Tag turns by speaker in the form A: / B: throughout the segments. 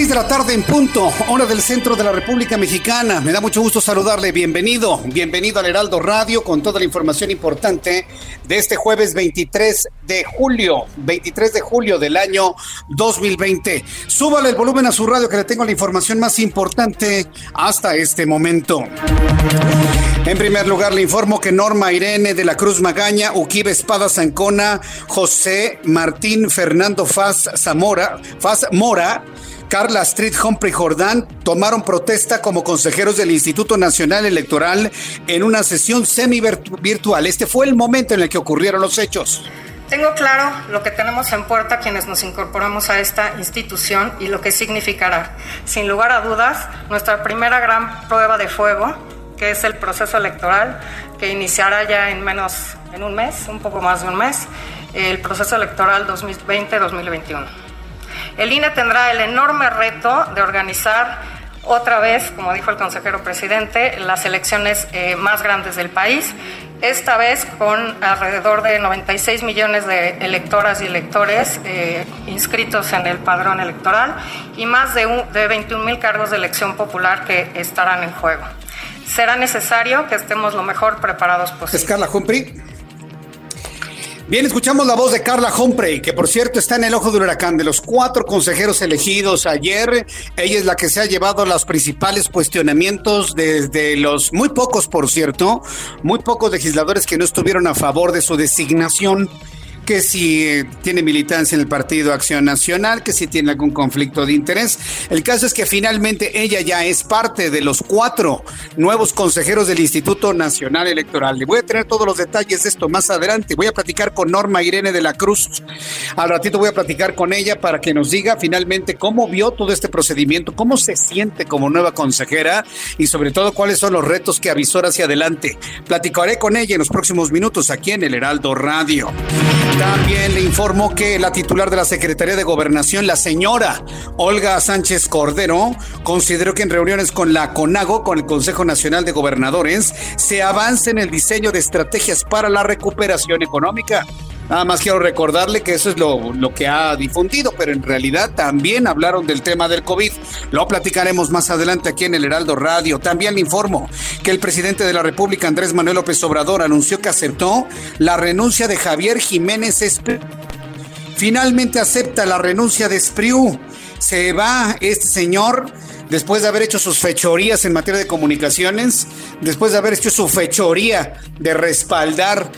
A: Las seis de la tarde en punto, hora del centro de la República Mexicana. Me da mucho gusto saludarle. Bienvenido, bienvenido al Heraldo Radio con toda la información importante de este jueves 23 de julio, 23 de julio del año 2020. Súbale el volumen a su radio que le tengo la información más importante hasta este momento. En primer lugar, le informo que Norma Irene de la Cruz Magaña, Uquibe Espada Zancona, José Martín Fernando Faz Zamora, Faz Mora, Carla Street Humphrey Jordán tomaron protesta como consejeros del Instituto Nacional Electoral en una sesión semi-virtual. Este fue el momento en el que ocurrieron los hechos.
B: Tengo claro lo que tenemos en puerta quienes nos incorporamos a esta institución y lo que significará. Sin lugar a dudas, nuestra primera gran prueba de fuego, que es el proceso electoral, que iniciará ya en menos, en un mes, un poco más de un mes, el proceso electoral 2020-2021. El INE tendrá el enorme reto de organizar otra vez, como dijo el consejero presidente, las elecciones eh, más grandes del país, esta vez con alrededor de 96 millones de electoras y electores eh, inscritos en el padrón electoral y más de, de 21 mil cargos de elección popular que estarán en juego. Será necesario que estemos lo mejor preparados posible.
A: Carla Humphrey. Bien, escuchamos la voz de Carla Humphrey, que por cierto está en el ojo del huracán. De los cuatro consejeros elegidos ayer, ella es la que se ha llevado los principales cuestionamientos desde los muy pocos, por cierto, muy pocos legisladores que no estuvieron a favor de su designación que si tiene militancia en el Partido Acción Nacional, que si tiene algún conflicto de interés. El caso es que finalmente ella ya es parte de los cuatro nuevos consejeros del Instituto Nacional Electoral. Le voy a tener todos los detalles de esto más adelante. Voy a platicar con Norma Irene de la Cruz. Al ratito voy a platicar con ella para que nos diga finalmente cómo vio todo este procedimiento, cómo se siente como nueva consejera y sobre todo cuáles son los retos que avisó hacia adelante. Platicaré con ella en los próximos minutos aquí en el Heraldo Radio. También le informo que la titular de la Secretaría de Gobernación, la señora Olga Sánchez Cordero, consideró que en reuniones con la CONAGO, con el Consejo Nacional de Gobernadores, se avance en el diseño de estrategias para la recuperación económica. Nada más quiero recordarle que eso es lo, lo, que ha difundido, pero en realidad también hablaron del tema del COVID. Lo platicaremos más adelante aquí en el Heraldo Radio. También le informo que el presidente de la República, Andrés Manuel López Obrador, anunció que aceptó la renuncia de Javier Jiménez Espriu. Finalmente acepta la renuncia de Espriu. Se va este señor después de haber hecho sus fechorías en materia de comunicaciones, después de haber hecho su fechoría de respaldar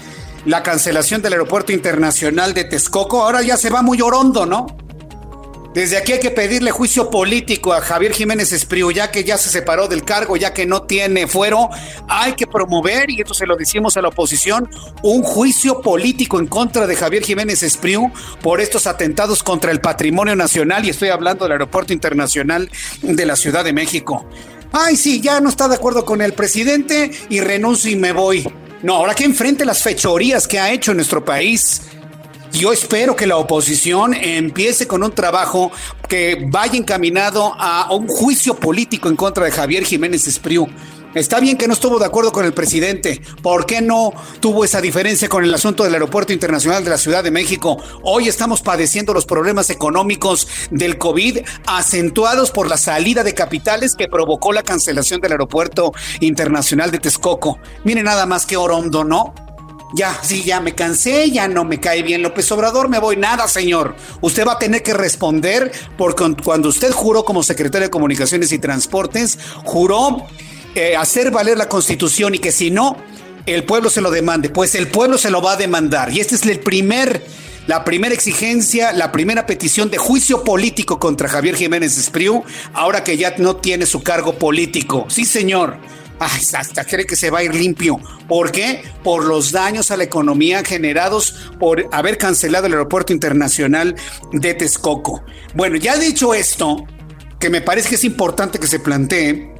A: la cancelación del aeropuerto internacional de Texcoco, ahora ya se va muy orondo, ¿no? Desde aquí hay que pedirle juicio político a Javier Jiménez Espriu, ya que ya se separó del cargo, ya que no tiene fuero. Hay que promover, y esto se lo decimos a la oposición, un juicio político en contra de Javier Jiménez Espriu por estos atentados contra el patrimonio nacional, y estoy hablando del aeropuerto internacional de la Ciudad de México. Ay, sí, ya no está de acuerdo con el presidente y renuncio y me voy. No, ahora que enfrente las fechorías que ha hecho nuestro país. Yo espero que la oposición empiece con un trabajo que vaya encaminado a un juicio político en contra de Javier Jiménez Espriu. Está bien que no estuvo de acuerdo con el presidente. ¿Por qué no tuvo esa diferencia con el asunto del Aeropuerto Internacional de la Ciudad de México? Hoy estamos padeciendo los problemas económicos del COVID acentuados por la salida de capitales que provocó la cancelación del Aeropuerto Internacional de Texcoco. Mire nada más que Orondo, ¿no? Ya, sí, ya me cansé, ya no me cae bien López Obrador, me voy. Nada, señor. Usted va a tener que responder porque cuando usted juró como secretario de Comunicaciones y Transportes, juró eh, hacer valer la constitución y que si no, el pueblo se lo demande. Pues el pueblo se lo va a demandar. Y este es la primera exigencia, la primera petición de juicio político contra Javier Jiménez Espriu, ahora que ya no tiene su cargo político. Sí, señor. Ay, hasta cree que se va a ir limpio. ¿Por qué? Por los daños a la economía generados por haber cancelado el aeropuerto internacional de Texcoco. Bueno, ya dicho esto, que me parece que es importante que se plantee,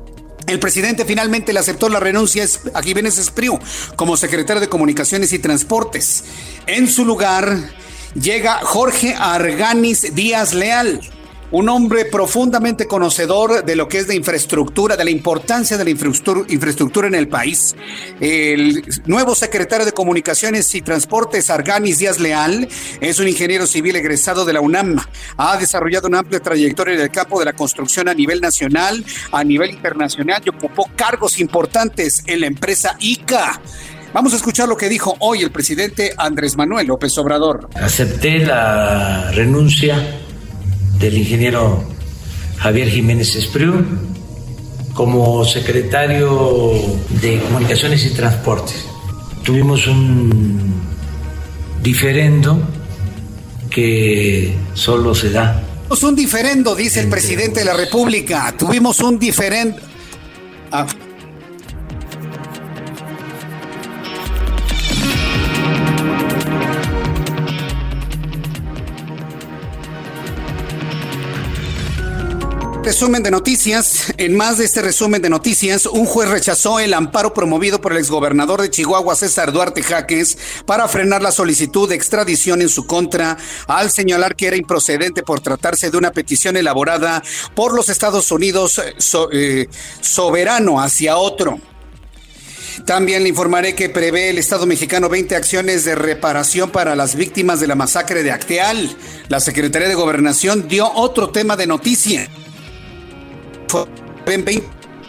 A: el presidente finalmente le aceptó la renuncia a Jiménez Espriu como secretario de Comunicaciones y Transportes. En su lugar llega Jorge Arganis Díaz Leal un hombre profundamente conocedor de lo que es de infraestructura, de la importancia de la infraestructura en el país. El nuevo secretario de Comunicaciones y Transportes, Arganis Díaz Leal, es un ingeniero civil egresado de la UNAM. Ha desarrollado una amplia trayectoria en el campo de la construcción a nivel nacional, a nivel internacional y ocupó cargos importantes en la empresa ICA. Vamos a escuchar lo que dijo hoy el presidente Andrés Manuel López Obrador.
C: Acepté la renuncia del ingeniero Javier Jiménez Espriu como secretario de Comunicaciones y Transportes. Tuvimos un diferendo que solo se da.
A: Tuvimos un diferendo, dice el presidente de la República. Tuvimos un diferendo. Ah. Resumen de noticias. En más de este resumen de noticias, un juez rechazó el amparo promovido por el exgobernador de Chihuahua, César Duarte Jaques, para frenar la solicitud de extradición en su contra, al señalar que era improcedente por tratarse de una petición elaborada por los Estados Unidos eh, soberano hacia otro. También le informaré que prevé el Estado mexicano 20 acciones de reparación para las víctimas de la masacre de Acteal. La Secretaría de Gobernación dio otro tema de noticia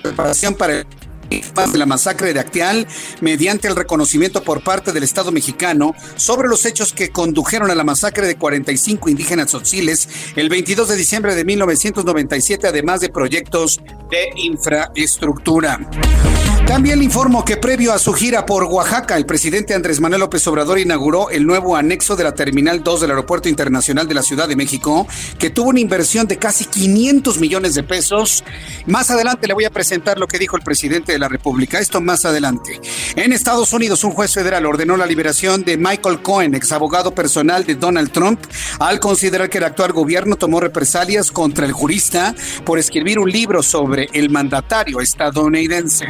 A: preparación para de la masacre de Acteal mediante el reconocimiento por parte del Estado mexicano sobre los hechos que condujeron a la masacre de 45 indígenas tzotziles el 22 de diciembre de 1997, además de proyectos de infraestructura. También le informo que previo a su gira por Oaxaca, el presidente Andrés Manuel López Obrador inauguró el nuevo anexo de la Terminal 2 del Aeropuerto Internacional de la Ciudad de México, que tuvo una inversión de casi 500 millones de pesos. Más adelante le voy a presentar lo que dijo el presidente de la República. Esto más adelante. En Estados Unidos, un juez federal ordenó la liberación de Michael Cohen, ex abogado personal de Donald Trump, al considerar que el actual gobierno tomó represalias contra el jurista por escribir un libro sobre el mandatario estadounidense.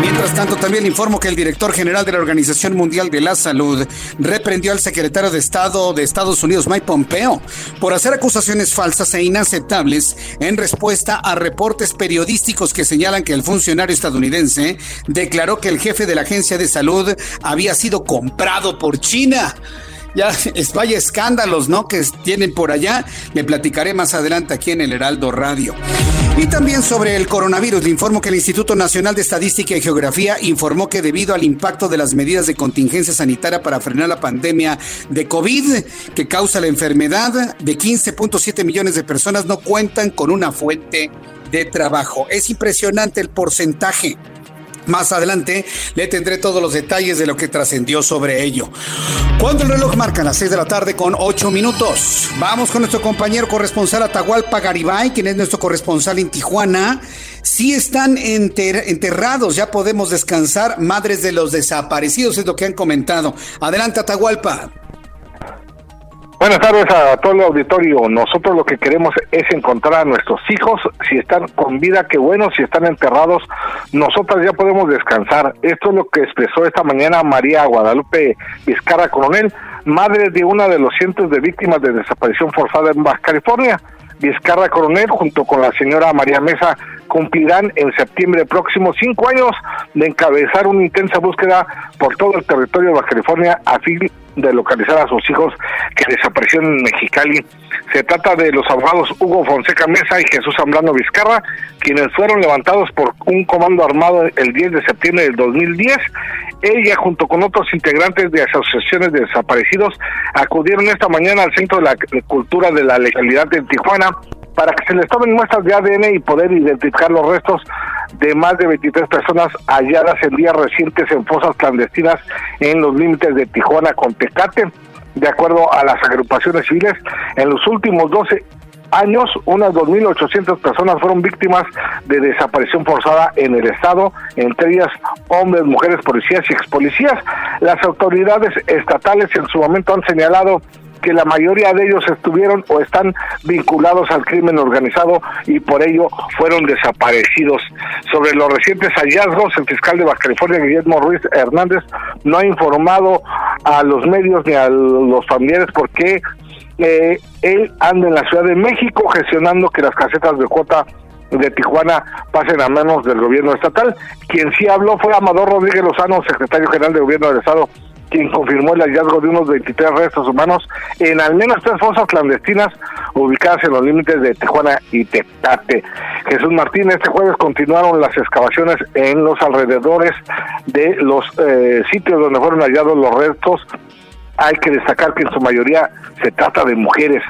A: Mientras tanto, también informo que el director general de la Organización Mundial de la Salud reprendió al secretario de Estado de Estados Unidos, Mike Pompeo, por hacer acusaciones falsas e inaceptables en respuesta a reportes periodísticos que señalan que el funcionario estadounidense declaró que el jefe de la Agencia de Salud había sido comprado por China ya es vaya escándalos, ¿no? Que tienen por allá. Le platicaré más adelante aquí en el Heraldo Radio. Y también sobre el coronavirus, le informo que el Instituto Nacional de Estadística y Geografía informó que debido al impacto de las medidas de contingencia sanitaria para frenar la pandemia de COVID que causa la enfermedad, de 15.7 millones de personas no cuentan con una fuente de trabajo. Es impresionante el porcentaje. Más adelante le tendré todos los detalles de lo que trascendió sobre ello. Cuando el reloj marca las 6 de la tarde con 8 minutos, vamos con nuestro compañero corresponsal Atahualpa Garibay, quien es nuestro corresponsal en Tijuana. Si están enterrados, ya podemos descansar. Madres de los desaparecidos es lo que han comentado. Adelante, Atahualpa.
D: Buenas tardes a todo el auditorio. Nosotros lo que queremos es encontrar a nuestros hijos, si están con vida, qué bueno, si están enterrados, nosotras ya podemos descansar. Esto es lo que expresó esta mañana María Guadalupe Vizcarra Coronel, madre de una de los cientos de víctimas de desaparición forzada en Baja California. Vizcarra Coronel, junto con la señora María Mesa, cumplirán en septiembre próximo cinco años de encabezar una intensa búsqueda por todo el territorio de Baja California a fin de localizar a sus hijos que desaparecieron en Mexicali. Se trata de los abogados Hugo Fonseca Mesa y Jesús Zambrano Vizcarra, quienes fueron levantados por un comando armado el 10 de septiembre del 2010. Ella, junto con otros integrantes de asociaciones de desaparecidos, acudieron esta mañana al Centro de la Cultura de la Legalidad de Tijuana para que se les tomen muestras de ADN y poder identificar los restos de más de 23 personas halladas en días recientes en fosas clandestinas en los límites de Tijuana con Tecate. De acuerdo a las agrupaciones civiles, en los últimos 12 años, unas 2.800 personas fueron víctimas de desaparición forzada en el Estado, entre ellas hombres, mujeres, policías y expolicías. Las autoridades estatales en su momento han señalado que la mayoría de ellos estuvieron o están vinculados al crimen organizado y por ello fueron desaparecidos. Sobre los recientes hallazgos, el fiscal de Baja California, Guillermo Ruiz Hernández, no ha informado a los medios ni a los familiares porque eh, él anda en la Ciudad de México gestionando que las casetas de cuota de Tijuana pasen a manos del gobierno estatal. Quien sí habló fue Amador Rodríguez Lozano, secretario general de gobierno del Estado quien confirmó el hallazgo de unos 23 restos humanos en al menos tres fosas clandestinas ubicadas en los límites de Tijuana y Tecate. Jesús Martín, este jueves continuaron las excavaciones en los alrededores de los eh, sitios donde fueron hallados los restos. Hay que destacar que en su mayoría se trata de mujeres.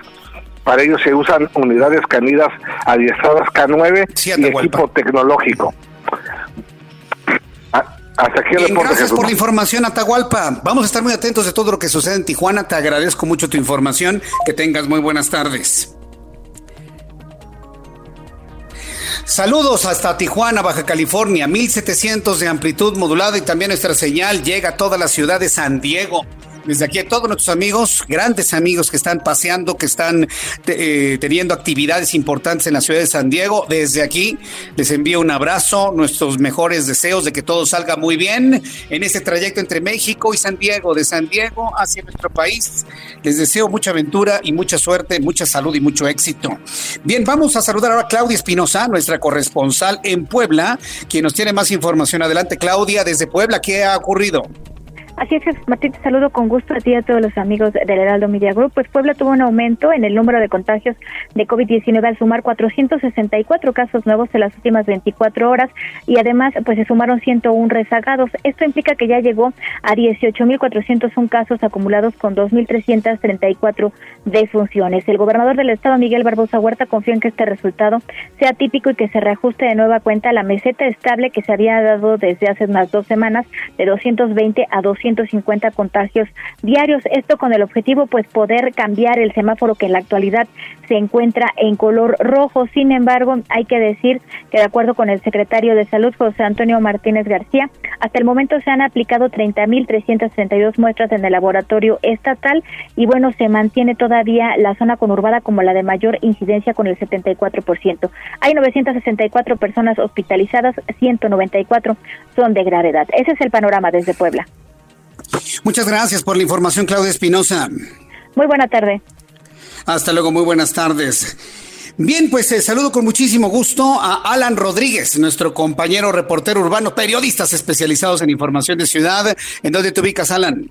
D: Para ello se usan unidades canidas adiestradas K9 y equipo tecnológico.
A: Hasta aquí el Gracias por la información, Atahualpa. Vamos a estar muy atentos de todo lo que sucede en Tijuana. Te agradezco mucho tu información. Que tengas muy buenas tardes. Saludos hasta Tijuana, Baja California, 1700 de amplitud modulada y también nuestra señal llega a toda la ciudad de San Diego. Desde aquí a todos nuestros amigos, grandes amigos que están paseando, que están eh, teniendo actividades importantes en la ciudad de San Diego. Desde aquí les envío un abrazo, nuestros mejores deseos de que todo salga muy bien en este trayecto entre México y San Diego, de San Diego hacia nuestro país. Les deseo mucha aventura y mucha suerte, mucha salud y mucho éxito. Bien, vamos a saludar ahora a Claudia Espinosa, nuestra corresponsal en Puebla, quien nos tiene más información. Adelante, Claudia, desde Puebla, ¿qué ha ocurrido?
E: Así es, Martín, te saludo con gusto a ti y a todos los amigos del Heraldo Media Group. Pues Puebla tuvo un aumento en el número de contagios de COVID-19 al sumar 464 casos nuevos en las últimas 24 horas y además pues se sumaron 101 rezagados. Esto implica que ya llegó a 18.401 casos acumulados con 2.334 defunciones. El gobernador del estado, Miguel Barbosa Huerta, confía en que este resultado sea típico y que se reajuste de nueva cuenta la meseta estable que se había dado desde hace unas dos semanas de 220 a 200 150 contagios diarios. Esto con el objetivo, pues, poder cambiar el semáforo que en la actualidad se encuentra en color rojo. Sin embargo, hay que decir que de acuerdo con el secretario de Salud, José Antonio Martínez García, hasta el momento se han aplicado 30.332 muestras en el laboratorio estatal y bueno, se mantiene todavía la zona conurbada como la de mayor incidencia con el 74%. Hay 964 personas hospitalizadas, 194 son de gravedad. Ese es el panorama desde Puebla.
A: Muchas gracias por la información, Claudia Espinosa.
E: Muy buena tarde.
A: Hasta luego, muy buenas tardes. Bien, pues eh, saludo con muchísimo gusto a Alan Rodríguez, nuestro compañero reportero urbano, periodistas especializados en información de ciudad. ¿En dónde te ubicas, Alan?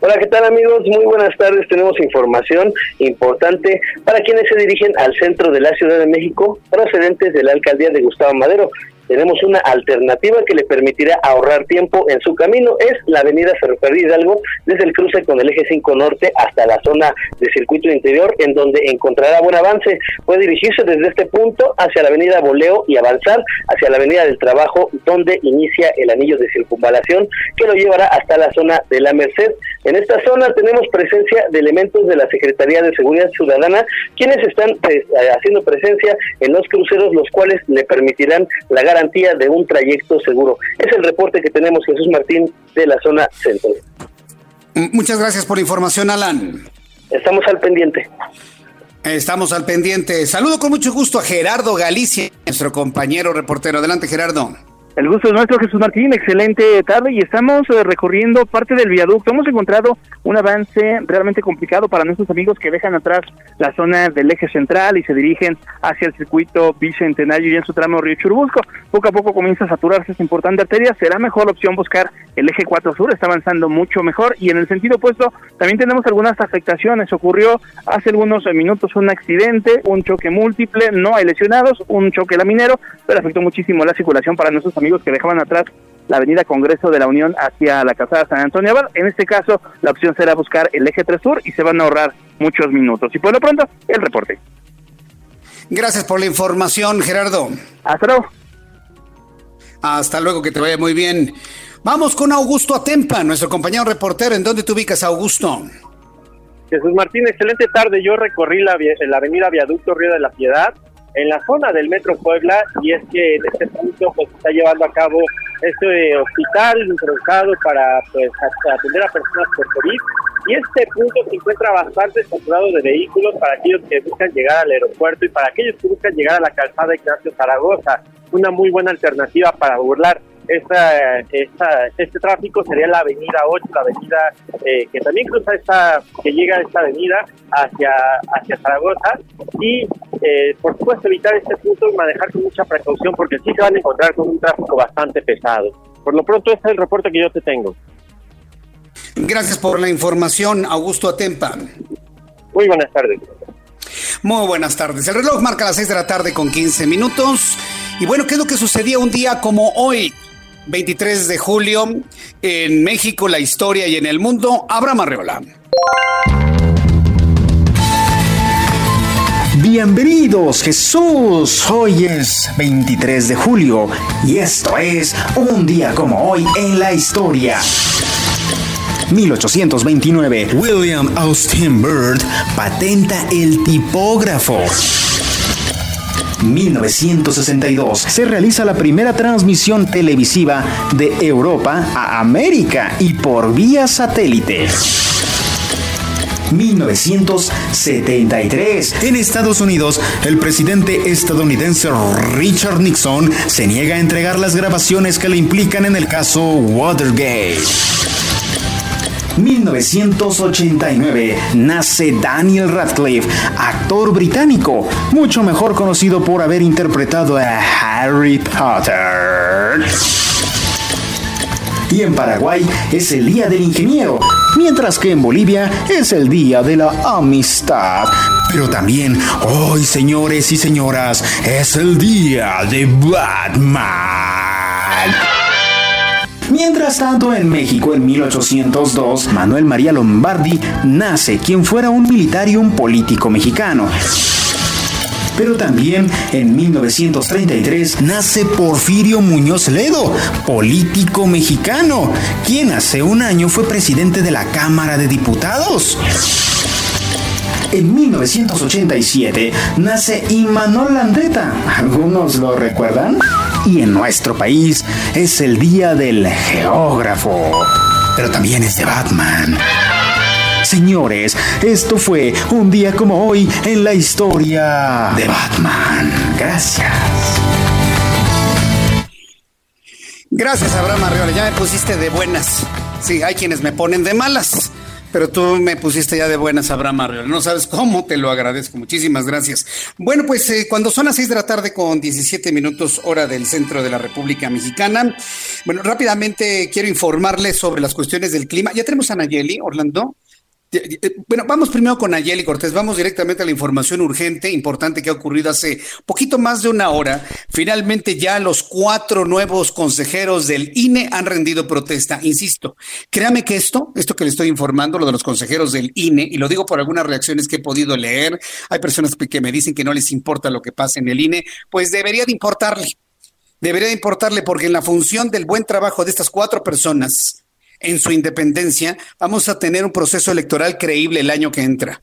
F: Hola, ¿qué tal amigos? Muy buenas tardes. Tenemos información importante para quienes se dirigen al centro de la Ciudad de México procedentes de la alcaldía de Gustavo Madero tenemos una alternativa que le permitirá ahorrar tiempo en su camino. Es la avenida Ferrocarril Hidalgo, desde el cruce con el eje 5 Norte hasta la zona de circuito interior, en donde encontrará buen avance. Puede dirigirse desde este punto hacia la avenida Boleo y avanzar hacia la avenida del Trabajo, donde inicia el anillo de circunvalación, que lo llevará hasta la zona de la Merced. En esta zona tenemos presencia de elementos de la Secretaría de Seguridad Ciudadana, quienes están pues, haciendo presencia en los cruceros, los cuales le permitirán la garantía de un trayecto seguro. Es el reporte que tenemos, Jesús Martín, de la zona centro.
A: Muchas gracias por la información, Alan.
F: Estamos al pendiente.
A: Estamos al pendiente. Saludo con mucho gusto a Gerardo Galicia, nuestro compañero reportero. Adelante, Gerardo.
G: El gusto es nuestro, Jesús Martín. Excelente tarde y estamos eh, recorriendo parte del viaducto. Hemos encontrado un avance realmente complicado para nuestros amigos que dejan atrás la zona del eje central y se dirigen hacia el circuito bicentenario y en su tramo Río Churubusco. Poco a poco comienza a saturarse esta importante arteria. Será mejor opción buscar el eje 4 sur. Está avanzando mucho mejor y en el sentido opuesto también tenemos algunas afectaciones. Ocurrió hace algunos minutos un accidente, un choque múltiple. No hay lesionados, un choque laminero, pero afectó muchísimo la circulación para nuestros amigos que dejaban atrás la avenida Congreso de la Unión hacia la Casada San Antonio Abad. En este caso, la opción será buscar el eje 3 sur y se van a ahorrar muchos minutos. Y por lo pronto, el reporte.
A: Gracias por la información, Gerardo.
G: Hasta luego.
A: Hasta luego, que te vaya muy bien. Vamos con Augusto Atempa, nuestro compañero reportero. ¿En dónde te ubicas, Augusto?
H: Jesús Martín, excelente tarde. Yo recorrí la, la avenida Viaducto Río de la Piedad en la zona del Metro Puebla y es que en este punto pues está llevando a cabo este hospital improvisado para pues atender a personas por COVID y este punto se encuentra bastante saturado de vehículos para aquellos que buscan llegar al aeropuerto y para aquellos que buscan llegar a la calzada Ignacio Zaragoza, una muy buena alternativa para burlar esta, esta, este tráfico sería la avenida 8, la avenida eh, que también cruza esta, que llega a esta avenida hacia, hacia Zaragoza y eh, por supuesto evitar este punto y manejar con mucha precaución porque sí se van a encontrar con un tráfico bastante pesado. Por lo pronto este es el reporte que yo te tengo.
A: Gracias por la información, Augusto Atempa.
H: Muy buenas tardes.
A: Muy buenas tardes. El reloj marca las 6 de la tarde con 15 minutos. Y bueno, ¿qué es lo que sucedía un día como hoy? 23 de julio, en México, la historia y en el mundo, Abraham Arreola.
I: Bienvenidos Jesús, hoy es 23 de julio y esto es un día como hoy en la historia. 1829, William Austin Bird patenta el tipógrafo. 1962 se realiza la primera transmisión televisiva de Europa a América y por vía satélite. 1973. En Estados Unidos, el presidente estadounidense Richard Nixon se niega a entregar las grabaciones que le implican en el caso Watergate. 1989 nace Daniel Radcliffe, actor británico, mucho mejor conocido por haber interpretado a Harry Potter. Y en Paraguay es el Día del Ingeniero, mientras que en Bolivia es el Día de la Amistad. Pero también hoy, señores y señoras, es el Día de Batman. Mientras tanto, en México, en 1802, Manuel María Lombardi nace, quien fuera un militar y un político mexicano. Pero también en 1933 nace Porfirio Muñoz Ledo, político mexicano, quien hace un año fue presidente de la Cámara de Diputados. En 1987 nace Imanol Landeta. ¿Algunos lo recuerdan? Y en nuestro país es el día del geógrafo. Pero también es de Batman. Señores, esto fue un día como hoy en la historia de Batman. Gracias.
A: Gracias, Abraham Arriola. Ya me pusiste de buenas. Sí, hay quienes me ponen de malas. Pero tú me pusiste ya de buenas, Abraham Arriola. No sabes cómo te lo agradezco. Muchísimas gracias. Bueno, pues eh, cuando son las 6 de la tarde con 17 minutos hora del centro de la República Mexicana, bueno, rápidamente quiero informarles sobre las cuestiones del clima. Ya tenemos a Nayeli, Orlando. Bueno, vamos primero con Nayeli Cortés. Vamos directamente a la información urgente, importante que ha ocurrido hace poquito más de una hora. Finalmente ya los cuatro nuevos consejeros del INE han rendido protesta. Insisto, créame que esto, esto que le estoy informando, lo de los consejeros del INE, y lo digo por algunas reacciones que he podido leer, hay personas que me dicen que no les importa lo que pasa en el INE, pues debería de importarle. Debería de importarle porque en la función del buen trabajo de estas cuatro personas, en su independencia, vamos a tener un proceso electoral creíble el año que entra.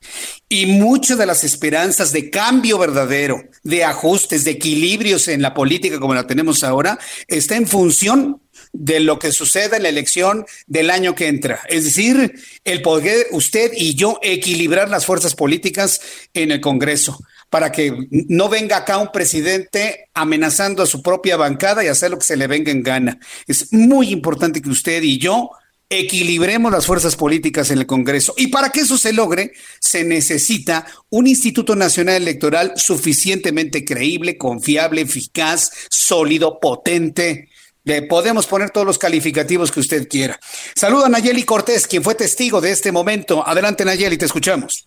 A: Y muchas de las esperanzas de cambio verdadero, de ajustes, de equilibrios en la política como la tenemos ahora, está en función de lo que suceda en la elección del año que entra. Es decir, el poder usted y yo equilibrar las fuerzas políticas en el Congreso. para que no venga acá un presidente amenazando a su propia bancada y hacer lo que se le venga en gana. Es muy importante que usted y yo equilibremos las fuerzas políticas en el Congreso. Y para que eso se logre, se necesita un Instituto Nacional Electoral suficientemente creíble, confiable, eficaz, sólido, potente. Le podemos poner todos los calificativos que usted quiera. Saluda a Nayeli Cortés, quien fue testigo de este momento. Adelante, Nayeli, te escuchamos.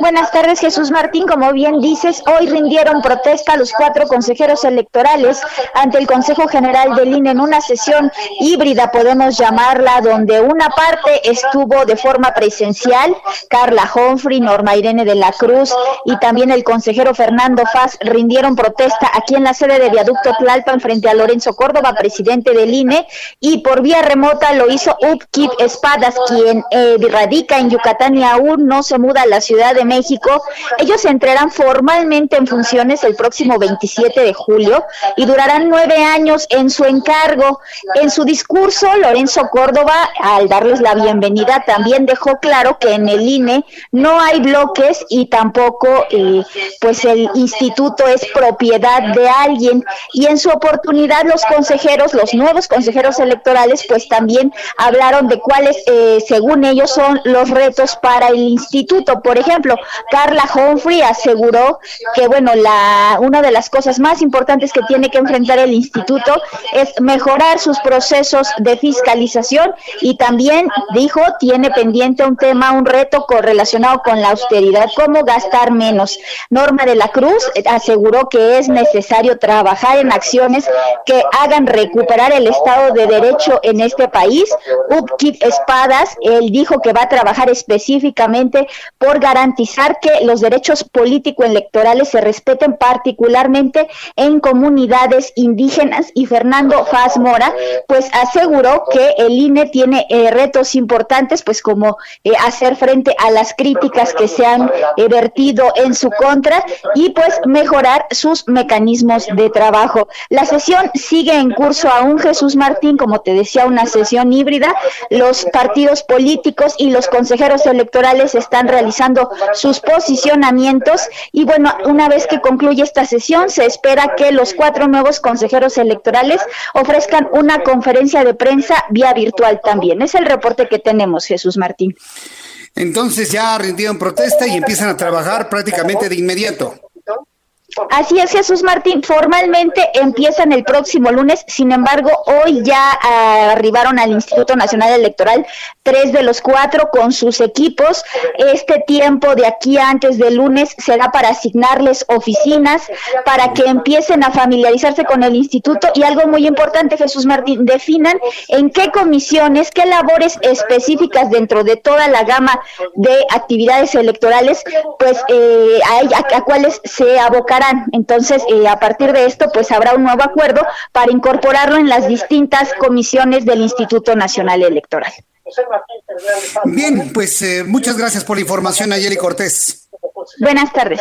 J: Buenas tardes, Jesús Martín. Como bien dices, hoy rindieron protesta los cuatro consejeros electorales ante el Consejo General del INE en una sesión híbrida, podemos llamarla, donde una parte estuvo de forma presencial, Carla Humphrey, Norma Irene de la Cruz y también el consejero Fernando Faz rindieron protesta aquí en la sede de Viaducto Tlalpan frente a Lorenzo Córdoba presidente del INE, y por vía remota lo hizo Upkip Espadas, quien eh, radica en Yucatán y aún no se muda a la Ciudad de México. Ellos entrarán formalmente en funciones el próximo 27 de julio y durarán nueve años en su encargo. En su discurso, Lorenzo Córdoba, al darles la bienvenida, también dejó claro que en el INE no hay bloques y tampoco eh, pues el instituto es propiedad de alguien y en su oportunidad los consejeros los nuevos consejeros electorales, pues también hablaron de cuáles, eh, según ellos, son los retos para el instituto. Por ejemplo, Carla Humphrey aseguró que, bueno, la, una de las cosas más importantes que tiene que enfrentar el instituto es mejorar sus procesos de fiscalización y también dijo tiene pendiente un tema, un reto correlacionado con la austeridad, cómo gastar menos. Norma de la Cruz aseguró que es necesario trabajar en acciones que hagan recuperar el Estado de Derecho en este país. Upkit Espadas, él dijo que va a trabajar específicamente por garantizar que los derechos político-electorales se respeten particularmente en comunidades indígenas y Fernando Faz Mora, pues aseguró que el INE tiene eh, retos importantes, pues como eh, hacer frente a las críticas que se han eh, vertido en su contra y pues mejorar sus mecanismos de trabajo. La sesión sigue en curso curso aún Jesús Martín, como te decía, una sesión híbrida. Los partidos políticos y los consejeros electorales están realizando sus posicionamientos y bueno, una vez que concluye esta sesión, se espera que los cuatro nuevos consejeros electorales ofrezcan una conferencia de prensa vía virtual también. Es el reporte que tenemos, Jesús Martín.
A: Entonces ya rindieron protesta y empiezan a trabajar prácticamente de inmediato.
J: Así es, Jesús Martín. Formalmente empiezan el próximo lunes, sin embargo, hoy ya arribaron al Instituto Nacional Electoral tres de los cuatro con sus equipos. Este tiempo de aquí antes del lunes será para asignarles oficinas, para que empiecen a familiarizarse con el instituto y algo muy importante, Jesús Martín, definan en qué comisiones, qué labores específicas dentro de toda la gama de actividades electorales, pues eh, a, a cuáles se entonces, eh, a partir de esto, pues habrá un nuevo acuerdo para incorporarlo en las distintas comisiones del Instituto Nacional Electoral.
A: Bien, pues eh, muchas gracias por la información, Ayeli Cortés.
J: Buenas tardes.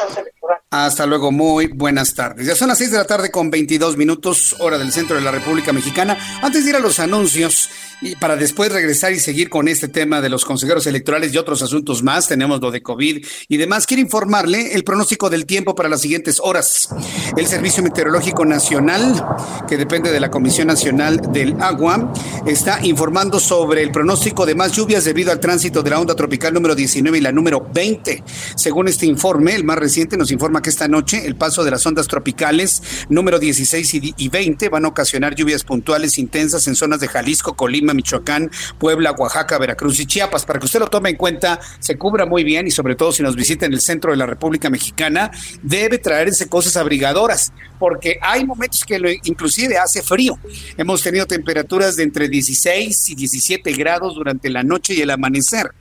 A: Hasta luego, muy buenas tardes. Ya son las 6 de la tarde con 22 minutos, hora del centro de la República Mexicana. Antes de ir a los anuncios, y para después regresar y seguir con este tema de los consejeros electorales y otros asuntos más, tenemos lo de COVID y demás. Quiero informarle el pronóstico del tiempo para las siguientes horas. El Servicio Meteorológico Nacional, que depende de la Comisión Nacional del Agua, está informando sobre el pronóstico de más lluvias debido al tránsito de la onda tropical número 19 y la número 20. Según este informe, el más reciente nos informa que esta noche el paso de las ondas tropicales número 16 y 20 van a ocasionar lluvias puntuales intensas en zonas de Jalisco, Colima, Michoacán, Puebla, Oaxaca, Veracruz y Chiapas. Para que usted lo tome en cuenta, se cubra muy bien y sobre todo si nos visita en el centro de la República Mexicana, debe traerse cosas abrigadoras, porque hay momentos que inclusive hace frío. Hemos tenido temperaturas de entre 16 y 17 grados durante la noche y el amanecer.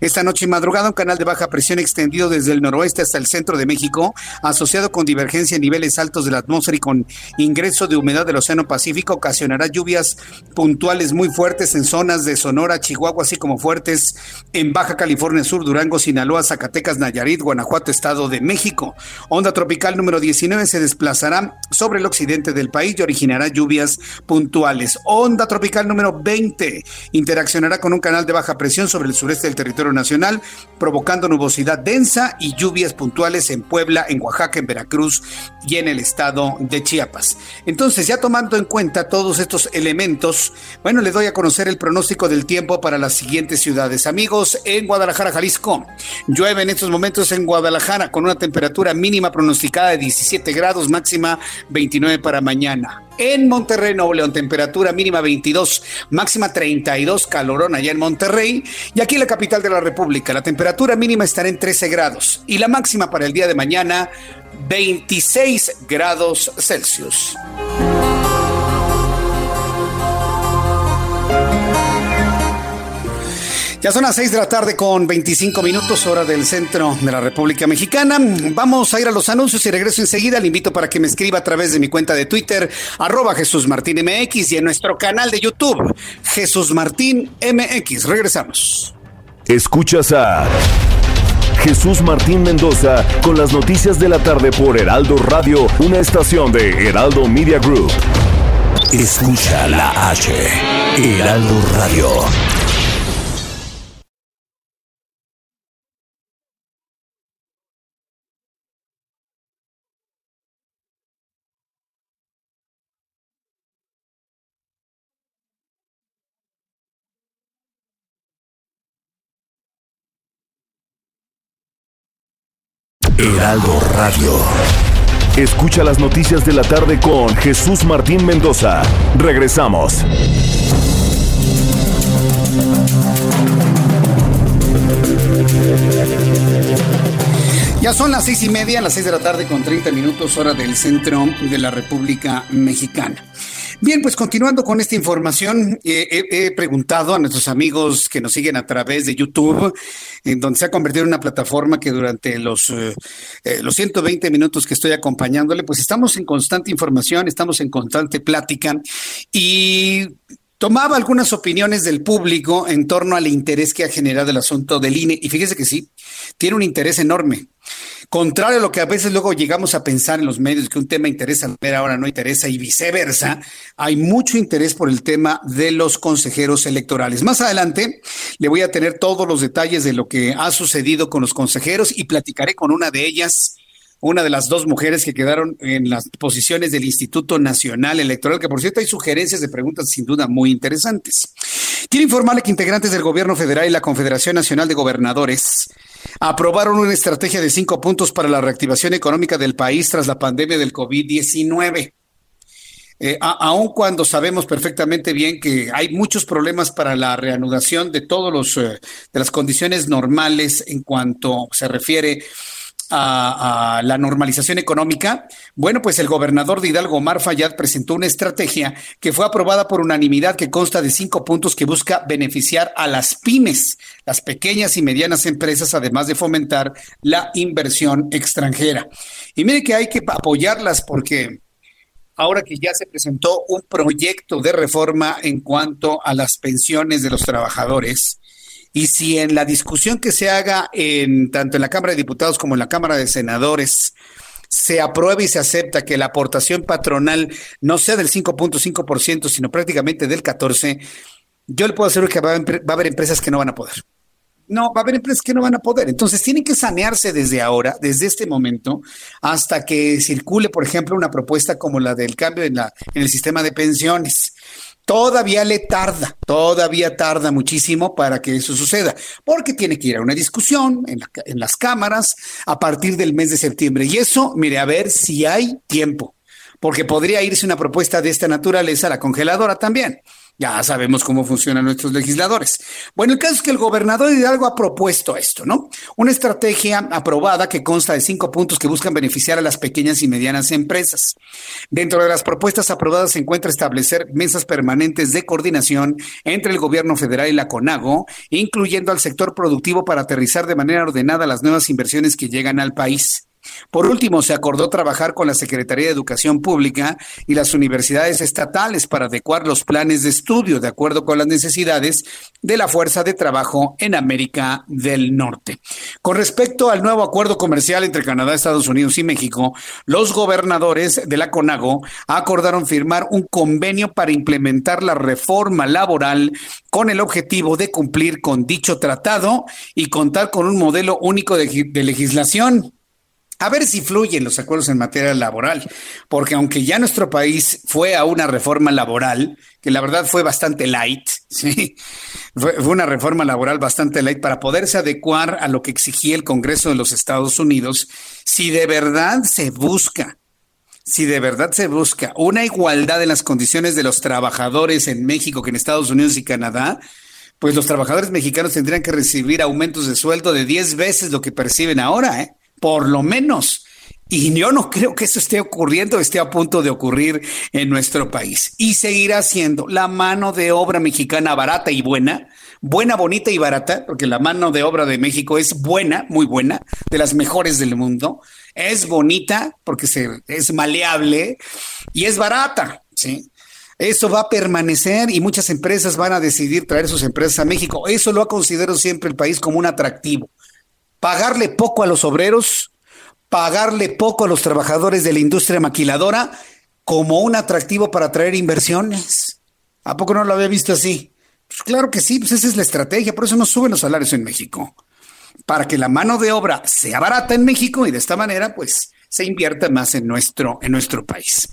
A: Esta noche y madrugada, un canal de baja presión extendido desde el noroeste hasta el centro de México, asociado con divergencia en niveles altos de la atmósfera y con ingreso de humedad del Océano Pacífico, ocasionará lluvias puntuales muy fuertes en zonas de Sonora, Chihuahua, así como fuertes en Baja California Sur, Durango, Sinaloa, Zacatecas, Nayarit, Guanajuato, Estado de México. Onda tropical número 19 se desplazará sobre el occidente del país y originará lluvias puntuales. Onda tropical número 20 interaccionará con un canal de baja presión sobre el sureste del territorio nacional, provocando nubosidad densa y lluvias puntuales en Puebla En Oaxaca, en Veracruz y en el estado de Chiapas. Entonces, ya tomando en cuenta todos estos elementos, bueno, les doy a conocer el pronóstico del tiempo para las siguientes ciudades. Amigos, en Guadalajara, Jalisco, llueve en estos momentos en Guadalajara con una temperatura mínima pronosticada de 17 grados, máxima 29 para mañana. En Monterrey, Nuevo León, temperatura mínima 22, máxima 32, calorón allá en Monterrey. Y aquí en la capital de la República, la temperatura mínima estará en 13 grados y la máxima para el día de mañana 26 grados Celsius. Ya son las 6 de la tarde con 25 minutos hora del centro de la República Mexicana. Vamos a ir a los anuncios y regreso enseguida. Le invito para que me escriba a través de mi cuenta de Twitter, arroba Jesús Martín y en nuestro canal de YouTube, Jesús Martín MX. Regresamos.
K: Escuchas a Jesús Martín Mendoza con las noticias de la tarde por Heraldo Radio, una estación de Heraldo Media Group. Escucha la H, Heraldo Radio. Heraldo Radio. Escucha las noticias de la tarde con Jesús Martín Mendoza. Regresamos.
A: Ya son las seis y media, las seis de la tarde con 30 minutos hora del centro de la República Mexicana. Bien, pues continuando con esta información, eh, he preguntado a nuestros amigos que nos siguen a través de YouTube, en donde se ha convertido en una plataforma que durante los, eh, eh, los 120 minutos que estoy acompañándole, pues estamos en constante información, estamos en constante plática y tomaba algunas opiniones del público en torno al interés que ha generado el asunto del INE. Y fíjese que sí, tiene un interés enorme. Contrario a lo que a veces luego llegamos a pensar en los medios, que un tema interesa, pero ahora no interesa y viceversa, hay mucho interés por el tema de los consejeros electorales. Más adelante le voy a tener todos los detalles de lo que ha sucedido con los consejeros y platicaré con una de ellas una de las dos mujeres que quedaron en las posiciones del Instituto Nacional Electoral, que por cierto hay sugerencias de preguntas sin duda muy interesantes. Quiero informarle que integrantes del Gobierno Federal y la Confederación Nacional de Gobernadores aprobaron una estrategia de cinco puntos para la reactivación económica del país tras la pandemia del COVID-19. Eh, aun cuando sabemos perfectamente bien que hay muchos problemas para la reanudación de todos los eh, de las condiciones normales en cuanto se refiere la normalización económica, bueno, pues el gobernador de Hidalgo, Omar Fayad, presentó una estrategia que fue aprobada por unanimidad que consta de cinco puntos que busca beneficiar a las pymes, las pequeñas y medianas empresas, además de fomentar la inversión extranjera. Y mire que hay que apoyarlas porque ahora que ya se presentó un proyecto de reforma en cuanto a las pensiones de los trabajadores, y si en la discusión que se haga en tanto en la Cámara de Diputados como en la Cámara de Senadores se aprueba y se acepta que la aportación patronal no sea del 5.5%, sino prácticamente del 14%, yo le puedo asegurar que va a haber empresas que no van a poder. No, va a haber empresas que no van a poder. Entonces, tienen que sanearse desde ahora, desde este momento, hasta que circule, por ejemplo, una propuesta como la del cambio en, la, en el sistema de pensiones. Todavía le tarda, todavía tarda muchísimo para que eso suceda, porque tiene que ir a una discusión en, en, las cámaras a partir del mes de septiembre. Y eso, mire, a ver si hay tiempo, porque podría irse una propuesta de esta naturaleza a la congeladora también. Ya sabemos cómo funcionan nuestros legisladores. Bueno, el caso es que el gobernador de Hidalgo ha propuesto esto, ¿no? Una estrategia aprobada que consta de cinco puntos que buscan beneficiar a las pequeñas y medianas empresas. Dentro de las propuestas aprobadas se encuentra establecer mesas permanentes de coordinación entre el gobierno federal y la CONAGO, incluyendo al sector productivo para aterrizar de manera ordenada las nuevas inversiones que llegan al país. Por último, se acordó trabajar con la Secretaría de Educación Pública y las universidades estatales para adecuar los planes de estudio de acuerdo con las necesidades de la fuerza de trabajo en América del Norte. Con respecto al nuevo acuerdo comercial entre Canadá, Estados Unidos y México, los gobernadores de la CONAGO acordaron firmar un convenio para implementar la reforma laboral con el objetivo de cumplir con dicho tratado y contar con un modelo único de, legislación a ver si fluyen los acuerdos en materia laboral, porque aunque ya nuestro país fue a una reforma laboral, que la verdad fue bastante light, ¿sí? fue, una reforma laboral bastante light para poderse adecuar a lo que exigía el Congreso de los Estados Unidos, si de verdad se busca, si de verdad se busca una igualdad en las condiciones de los trabajadores en México que en Estados Unidos y Canadá, pues los trabajadores mexicanos tendrían que recibir aumentos de sueldo de 10 veces lo que perciben ahora, ¿eh? Por lo menos. Y yo no creo que eso esté ocurriendo, esté a punto de ocurrir en nuestro país. Y seguirá siendo la mano de obra mexicana barata y buena, buena, bonita y barata, porque la mano de obra de México es buena, muy buena, de las mejores del mundo. Es bonita porque se, es maleable y es barata, ¿sí? Eso va a permanecer y muchas empresas van a decidir traer sus empresas a México. Eso lo ha considerado siempre el país como un atractivo pagarle poco a los obreros, pagarle poco a los trabajadores de la industria maquiladora como un atractivo para atraer inversiones. ¿A poco no lo había visto así? Pues claro que sí, pues esa es la estrategia, por eso no suben los salarios en México. Para que la mano de obra sea barata en México y de esta manera, pues se invierta más en nuestro, en nuestro país.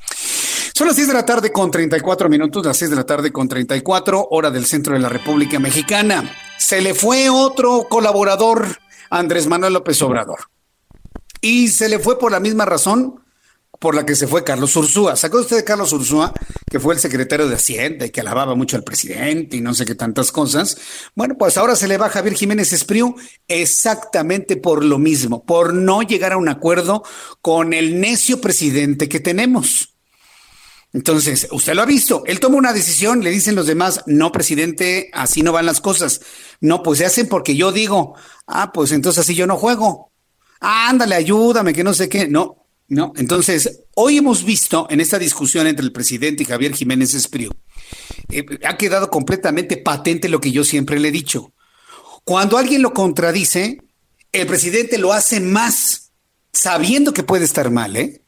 A: Son las 6 de la tarde con 34 minutos, las 6 de la tarde con 34, hora del centro de la República Mexicana. Se le fue otro colaborador Andrés Manuel López Obrador. Y se le fue por la misma razón por la que se fue Carlos Ursúa. ¿Sacó usted de Carlos Ursúa, que fue el secretario de Hacienda y que alababa mucho al presidente y no sé qué tantas cosas? Bueno, pues ahora se le va a Javier Jiménez Espriu exactamente por lo mismo, por no llegar a un acuerdo con el necio presidente que tenemos. Entonces, usted lo ha visto, él toma una decisión, le dicen los demás, no, presidente, así no van las cosas. No, pues se hacen porque yo digo, ah, pues entonces así yo no juego. Ah, ándale, ayúdame, que no sé qué. No, no. Entonces, hoy hemos visto en esta discusión entre el presidente y Javier Jiménez Espriu, eh, ha quedado completamente patente lo que yo siempre le he dicho. Cuando alguien lo contradice, el presidente lo hace más sabiendo que puede estar mal, ¿eh?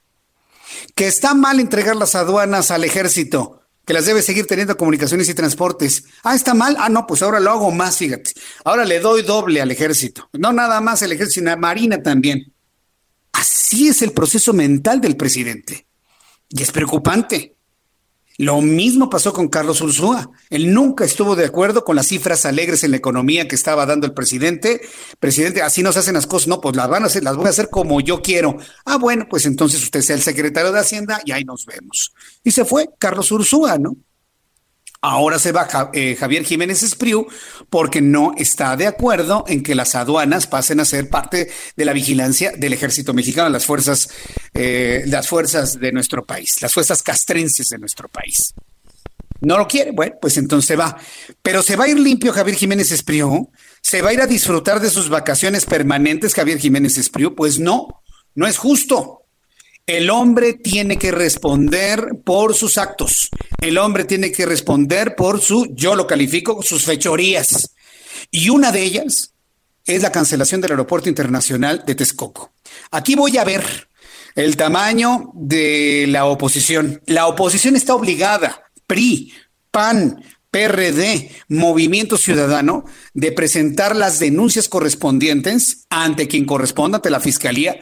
A: Que está mal entregar las aduanas al ejército, que las debe seguir teniendo comunicaciones y transportes. Ah, está mal. Ah, no, pues ahora lo hago más, fíjate. Ahora le doy doble al ejército. No nada más el ejército, sino la marina también. Así es el proceso mental del presidente. Y es preocupante. Lo mismo pasó con Carlos Ursúa. Él nunca estuvo de acuerdo con las cifras alegres en la economía que estaba dando el presidente. Presidente, así no se hacen las cosas. No, pues las van a hacer, las voy a hacer como yo quiero. Ah, bueno, pues entonces usted sea el secretario de Hacienda y ahí nos vemos. Y se fue Carlos Ursúa, ¿no? Ahora se va eh, Javier Jiménez Espriu porque no está de acuerdo en que las aduanas pasen a ser parte de la vigilancia del ejército mexicano, las fuerzas, eh, las fuerzas de nuestro país, las fuerzas castrenses de nuestro país. No lo quiere, bueno, pues entonces va. Pero se va a ir limpio Javier Jiménez Espriu, se va a ir a disfrutar de sus vacaciones permanentes Javier Jiménez Espriu, pues no, no es justo. El hombre tiene que responder por sus actos. El hombre tiene que responder por su, yo lo califico, sus fechorías. Y una de ellas es la cancelación del Aeropuerto Internacional de Texcoco. Aquí voy a ver el tamaño de la oposición. La oposición está obligada, PRI, PAN, PRD, Movimiento Ciudadano, de presentar las denuncias correspondientes ante quien corresponda, ante la Fiscalía,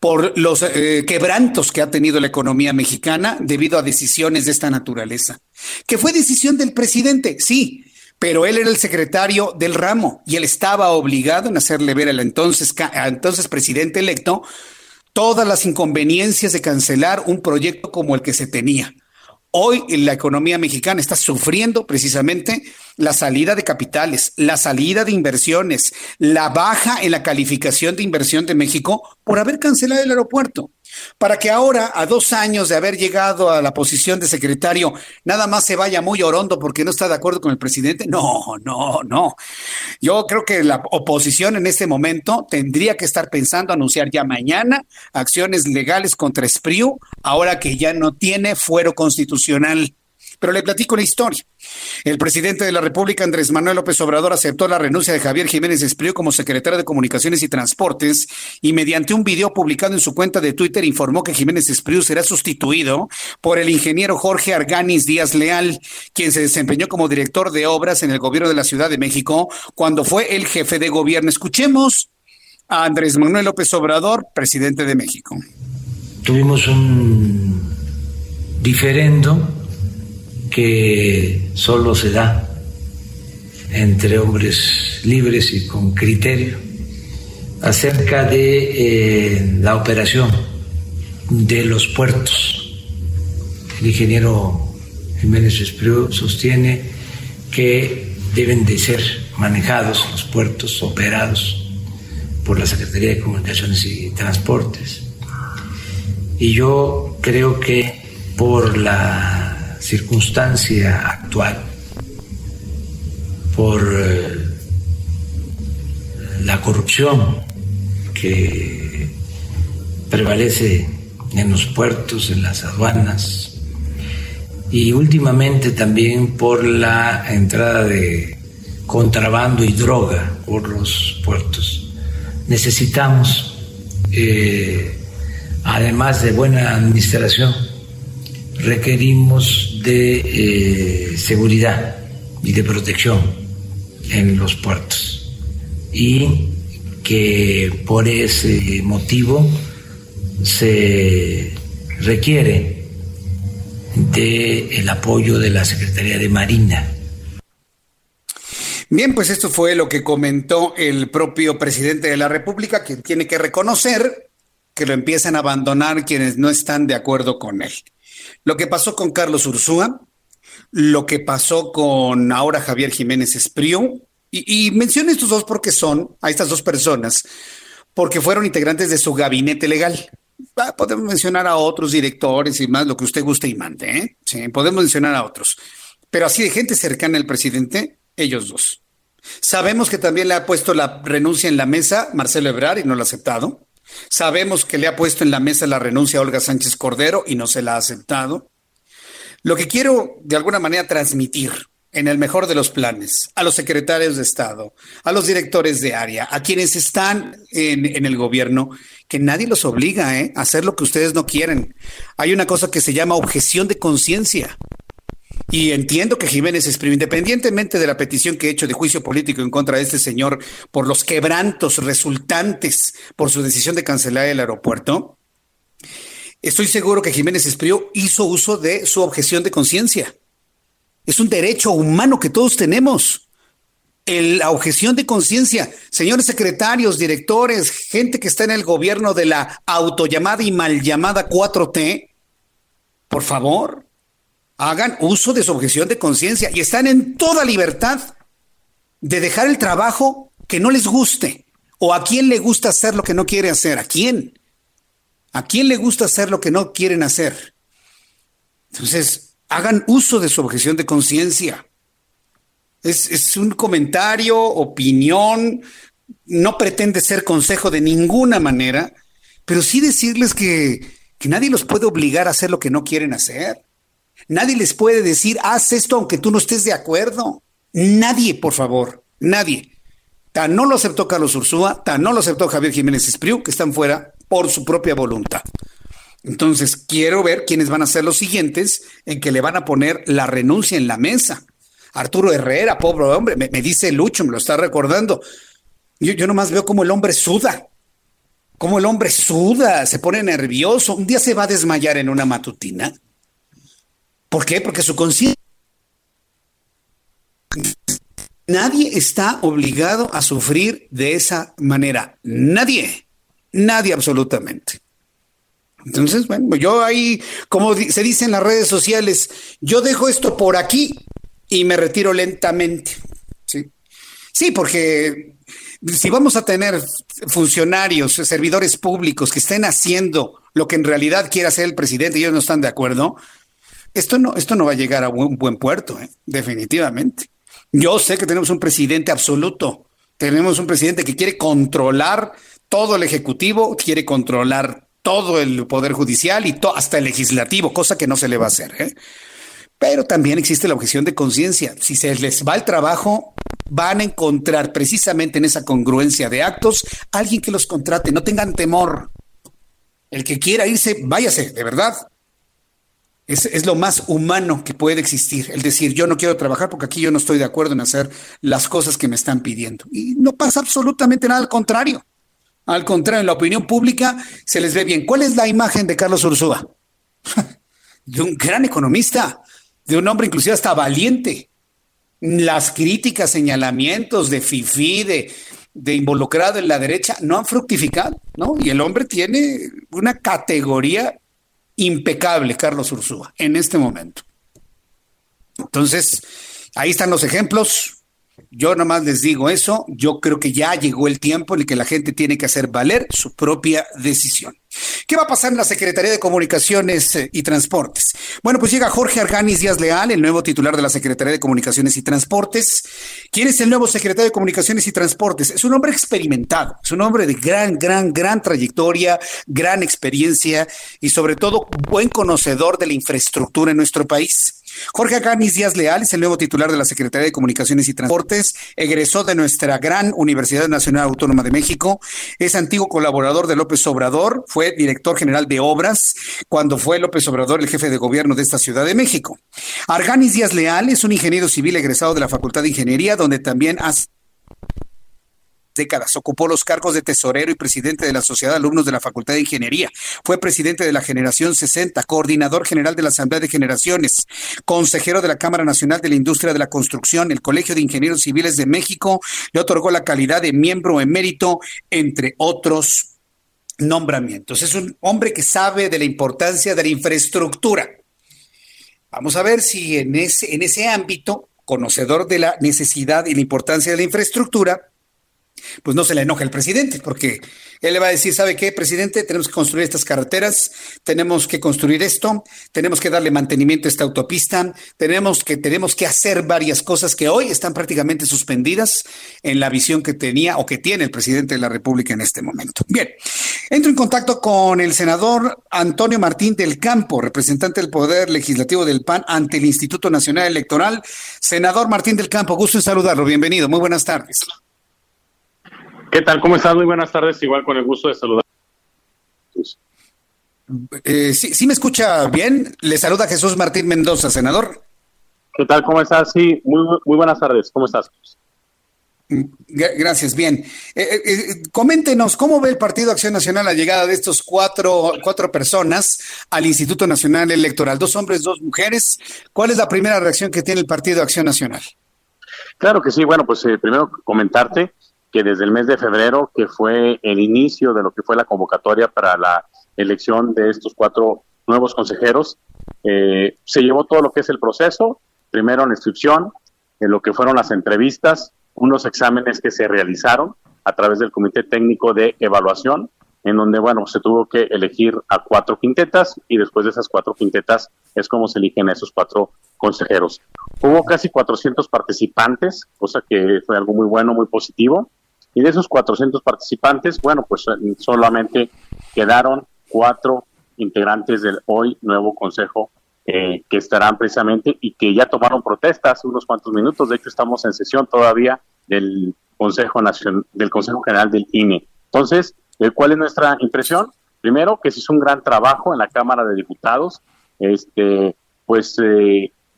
A: por los eh, quebrantos que ha tenido la economía mexicana debido a decisiones de esta naturaleza. Que fue decisión del presidente, sí, pero él era el secretario del ramo y él estaba obligado en hacerle ver al entonces, entonces presidente electo todas las inconveniencias de cancelar un proyecto como el que se tenía. Hoy la economía mexicana está sufriendo precisamente la salida de capitales, la salida de inversiones, la baja en la calificación de inversión de México por haber cancelado el aeropuerto para que ahora, a dos años de haber llegado a la posición de secretario, nada más se vaya muy orondo porque no está de acuerdo con el presidente. No, no, no. Yo creo que la oposición en este momento tendría que estar pensando anunciar ya mañana acciones legales contra Espriu, ahora que ya no tiene fuero constitucional. Pero le platico la historia. El presidente de la República, Andrés Manuel López Obrador, aceptó la renuncia de Javier Jiménez Espriu como secretario de Comunicaciones y Transportes y mediante un video publicado en su cuenta de Twitter informó que Jiménez Espriu será sustituido por el ingeniero Jorge Arganis Díaz Leal, quien se desempeñó como director de obras en el gobierno de la Ciudad de México cuando fue el jefe de gobierno. Escuchemos a Andrés Manuel López Obrador, presidente de México.
C: Tuvimos un diferendo que solo se da entre hombres libres y con criterio acerca de eh, la operación de los puertos. El ingeniero Jiménez Espriu sostiene que deben de ser manejados los puertos operados por la Secretaría de Comunicaciones y Transportes. Y yo creo que por la circunstancia actual, por eh, la corrupción que prevalece en los puertos, en las aduanas y últimamente también por la entrada de contrabando y droga por los puertos. Necesitamos, eh, además de buena administración, requerimos de eh, seguridad y de protección en los puertos y que por ese motivo se requiere del el apoyo de la Secretaría de Marina.
A: Bien, pues esto fue lo que comentó el propio presidente de la República, que tiene que reconocer que lo empiezan a abandonar quienes no están de acuerdo con él. Lo que pasó con Carlos Ursúa, lo que pasó con ahora Javier Jiménez Espriu, y, y estos dos porque son, a estas dos personas, porque fueron integrantes de su gabinete legal. Ah, podemos mencionar a otros directores y más, lo que usted guste y mande, ¿eh? Sí, podemos mencionar a otros. Pero así de gente cercana al presidente, ellos dos. Sabemos que también le ha puesto la renuncia en la mesa Marcelo Ebrard y no lo ha aceptado. Sabemos que le ha puesto en la mesa la renuncia a Olga Sánchez Cordero y no se la ha aceptado. Lo que quiero de alguna manera transmitir en el mejor de los planes, a los secretarios de Estado, a los directores de área, a quienes están en, el gobierno, que nadie los obliga ¿eh? a hacer lo que ustedes no quieren. Hay una cosa que se llama objeción de conciencia. Y entiendo que Jiménez exprime, independientemente de la petición que he hecho de juicio político en contra de este señor por los quebrantos resultantes por su decisión de cancelar el aeropuerto, estoy seguro que Jiménez Espriu hizo uso de su objeción de conciencia. Es un derecho humano que todos tenemos. La objeción de conciencia. Señores secretarios, directores, gente que está en el gobierno de la autollamada y mal llamada 4T, por favor, hagan uso de su objeción de conciencia y están en toda libertad de dejar el trabajo que no les guste o a quién le gusta hacer lo que no quiere hacer. ¿A quién? ¿A quién le gusta hacer lo que no quieren hacer? Entonces, hagan uso de su objeción de conciencia. Es, es, un comentario, opinión, no pretende ser consejo de ninguna manera, pero sí decirles que, que nadie los puede obligar a hacer lo que no quieren hacer. Nadie les puede decir, haz esto aunque tú no estés de acuerdo. Nadie, por favor, nadie. Tan no lo aceptó Carlos Ursúa, tan no lo aceptó Javier Jiménez Espriu, que están fuera por su propia voluntad. Entonces, quiero ver quiénes van a ser los siguientes en que le van a poner la renuncia en la mesa. Arturo Herrera, pobre hombre, me, dice Lucho, me lo está recordando. Yo, yo nomás veo como el hombre suda, como el hombre suda, se pone nervioso. Un día se va a desmayar en una matutina. ¿Por qué? Porque su conciencia... Nadie está obligado a sufrir de esa manera. Nadie. Nadie absolutamente. Entonces, bueno, yo ahí, como se dice en las redes sociales, yo dejo esto por aquí y me retiro lentamente. Sí, sí porque si vamos a tener funcionarios, servidores públicos que estén haciendo lo que en realidad quiere hacer el presidente y ellos no están de acuerdo, esto no, esto no va a llegar a un buen puerto, ¿eh? definitivamente. Yo sé que tenemos un presidente absoluto, tenemos un presidente que quiere controlar todo el Ejecutivo, quiere controlar todo el Poder Judicial y hasta el Legislativo, cosa que no se le va a hacer. ¿eh? Pero también existe la objeción de conciencia. Si se les va el trabajo, van a encontrar precisamente en esa congruencia de actos alguien que los contrate. No tengan temor. El que quiera irse, váyase, de verdad. Es, es, lo más humano que puede existir, el decir yo no quiero trabajar porque aquí yo no estoy de acuerdo en hacer las cosas que me están pidiendo. Y no pasa absolutamente nada al contrario. Al contrario, en la opinión pública se les ve bien. ¿Cuál es la imagen de Carlos Ursúa? de un gran economista, de un hombre inclusive hasta valiente. Las críticas, señalamientos de FIFI, de, de involucrado en la derecha, no han fructificado, ¿no? Y el hombre tiene una categoría impecable, Carlos Ursúa, en este momento. Entonces, ahí están los ejemplos. Yo nomás les digo eso, yo creo que ya llegó el tiempo en el que la gente tiene que hacer valer su propia decisión. ¿Qué va a pasar en la Secretaría de Comunicaciones eh, y Transportes? Bueno, pues llega Jorge Arganis Díaz Leal, el nuevo titular de la Secretaría de Comunicaciones y Transportes. ¿Quién es el nuevo secretario de Comunicaciones y Transportes? Es un hombre experimentado, es un hombre de gran, gran, gran trayectoria, gran experiencia y sobre todo buen conocedor de la infraestructura en nuestro país. Jorge Aganis Díaz Leal es el nuevo titular de la Secretaría de Comunicaciones y Transportes, egresó de nuestra gran Universidad Nacional Autónoma de México, es antiguo colaborador de López Obrador, fue director general de obras cuando fue López Obrador el jefe de gobierno de esta Ciudad de México. Arganis Díaz Leal es un ingeniero civil egresado de la Facultad de Ingeniería, donde también ha décadas. Ocupó los cargos de tesorero y presidente de la Sociedad de Alumnos de la Facultad de Ingeniería. Fue presidente de la Generación 60, coordinador general de la Asamblea de Generaciones, consejero de la Cámara Nacional de la Industria de la Construcción, el Colegio de Ingenieros Civiles de México, le otorgó la calidad de miembro emérito, entre otros nombramientos. Es un hombre que sabe de la importancia de la infraestructura. Vamos a ver si en ese, en ese ámbito, conocedor de la necesidad y la importancia de la infraestructura, pues no se le enoja el presidente, porque él le va a decir, ¿sabe qué, presidente? Tenemos que construir estas carreteras, tenemos que construir esto, tenemos que darle mantenimiento a esta autopista, tenemos que, tenemos que hacer varias cosas que hoy están prácticamente suspendidas en la visión que tenía o que tiene el presidente de la República en este momento. Bien, entro en contacto con el senador Antonio Martín del Campo, representante del Poder Legislativo del PAN ante el Instituto Nacional Electoral. Senador Martín del Campo, gusto en saludarlo, bienvenido, muy buenas tardes.
L: ¿Qué tal? ¿Cómo estás? Muy buenas tardes. Igual con el gusto de saludar.
A: Eh, sí, sí, me escucha bien. Le saluda Jesús Martín Mendoza, senador.
L: ¿Qué tal? ¿Cómo estás? Sí, muy, muy buenas tardes. ¿Cómo estás?
A: Gracias, bien. Eh, eh, coméntenos, ¿cómo ve el Partido Acción Nacional la llegada de estos cuatro, cuatro personas al Instituto Nacional Electoral? Dos hombres, dos mujeres. ¿Cuál es la primera reacción que tiene el Partido Acción Nacional?
L: Claro que sí. Bueno, pues primero comentarte que desde el mes de febrero, que fue el inicio de lo que fue la convocatoria para la elección de estos cuatro nuevos consejeros, eh, se llevó todo lo que es el proceso, primero la inscripción, en lo que fueron las entrevistas, unos exámenes que se realizaron a través del Comité Técnico de Evaluación, en donde, bueno, se tuvo que elegir a cuatro quintetas y después de esas cuatro quintetas es como se eligen a esos cuatro consejeros. Hubo casi 400 participantes, cosa que fue algo muy bueno, muy positivo. Y de esos 400 participantes, bueno, pues eh, solamente quedaron cuatro integrantes del hoy nuevo Consejo eh, que estarán precisamente y que ya tomaron protesta hace unos cuantos minutos. De hecho, estamos en sesión todavía del Consejo Nacional, del Consejo General del INE. Entonces, eh, ¿cuál es nuestra impresión? Primero, que se hizo un gran trabajo en la Cámara de Diputados, este, pues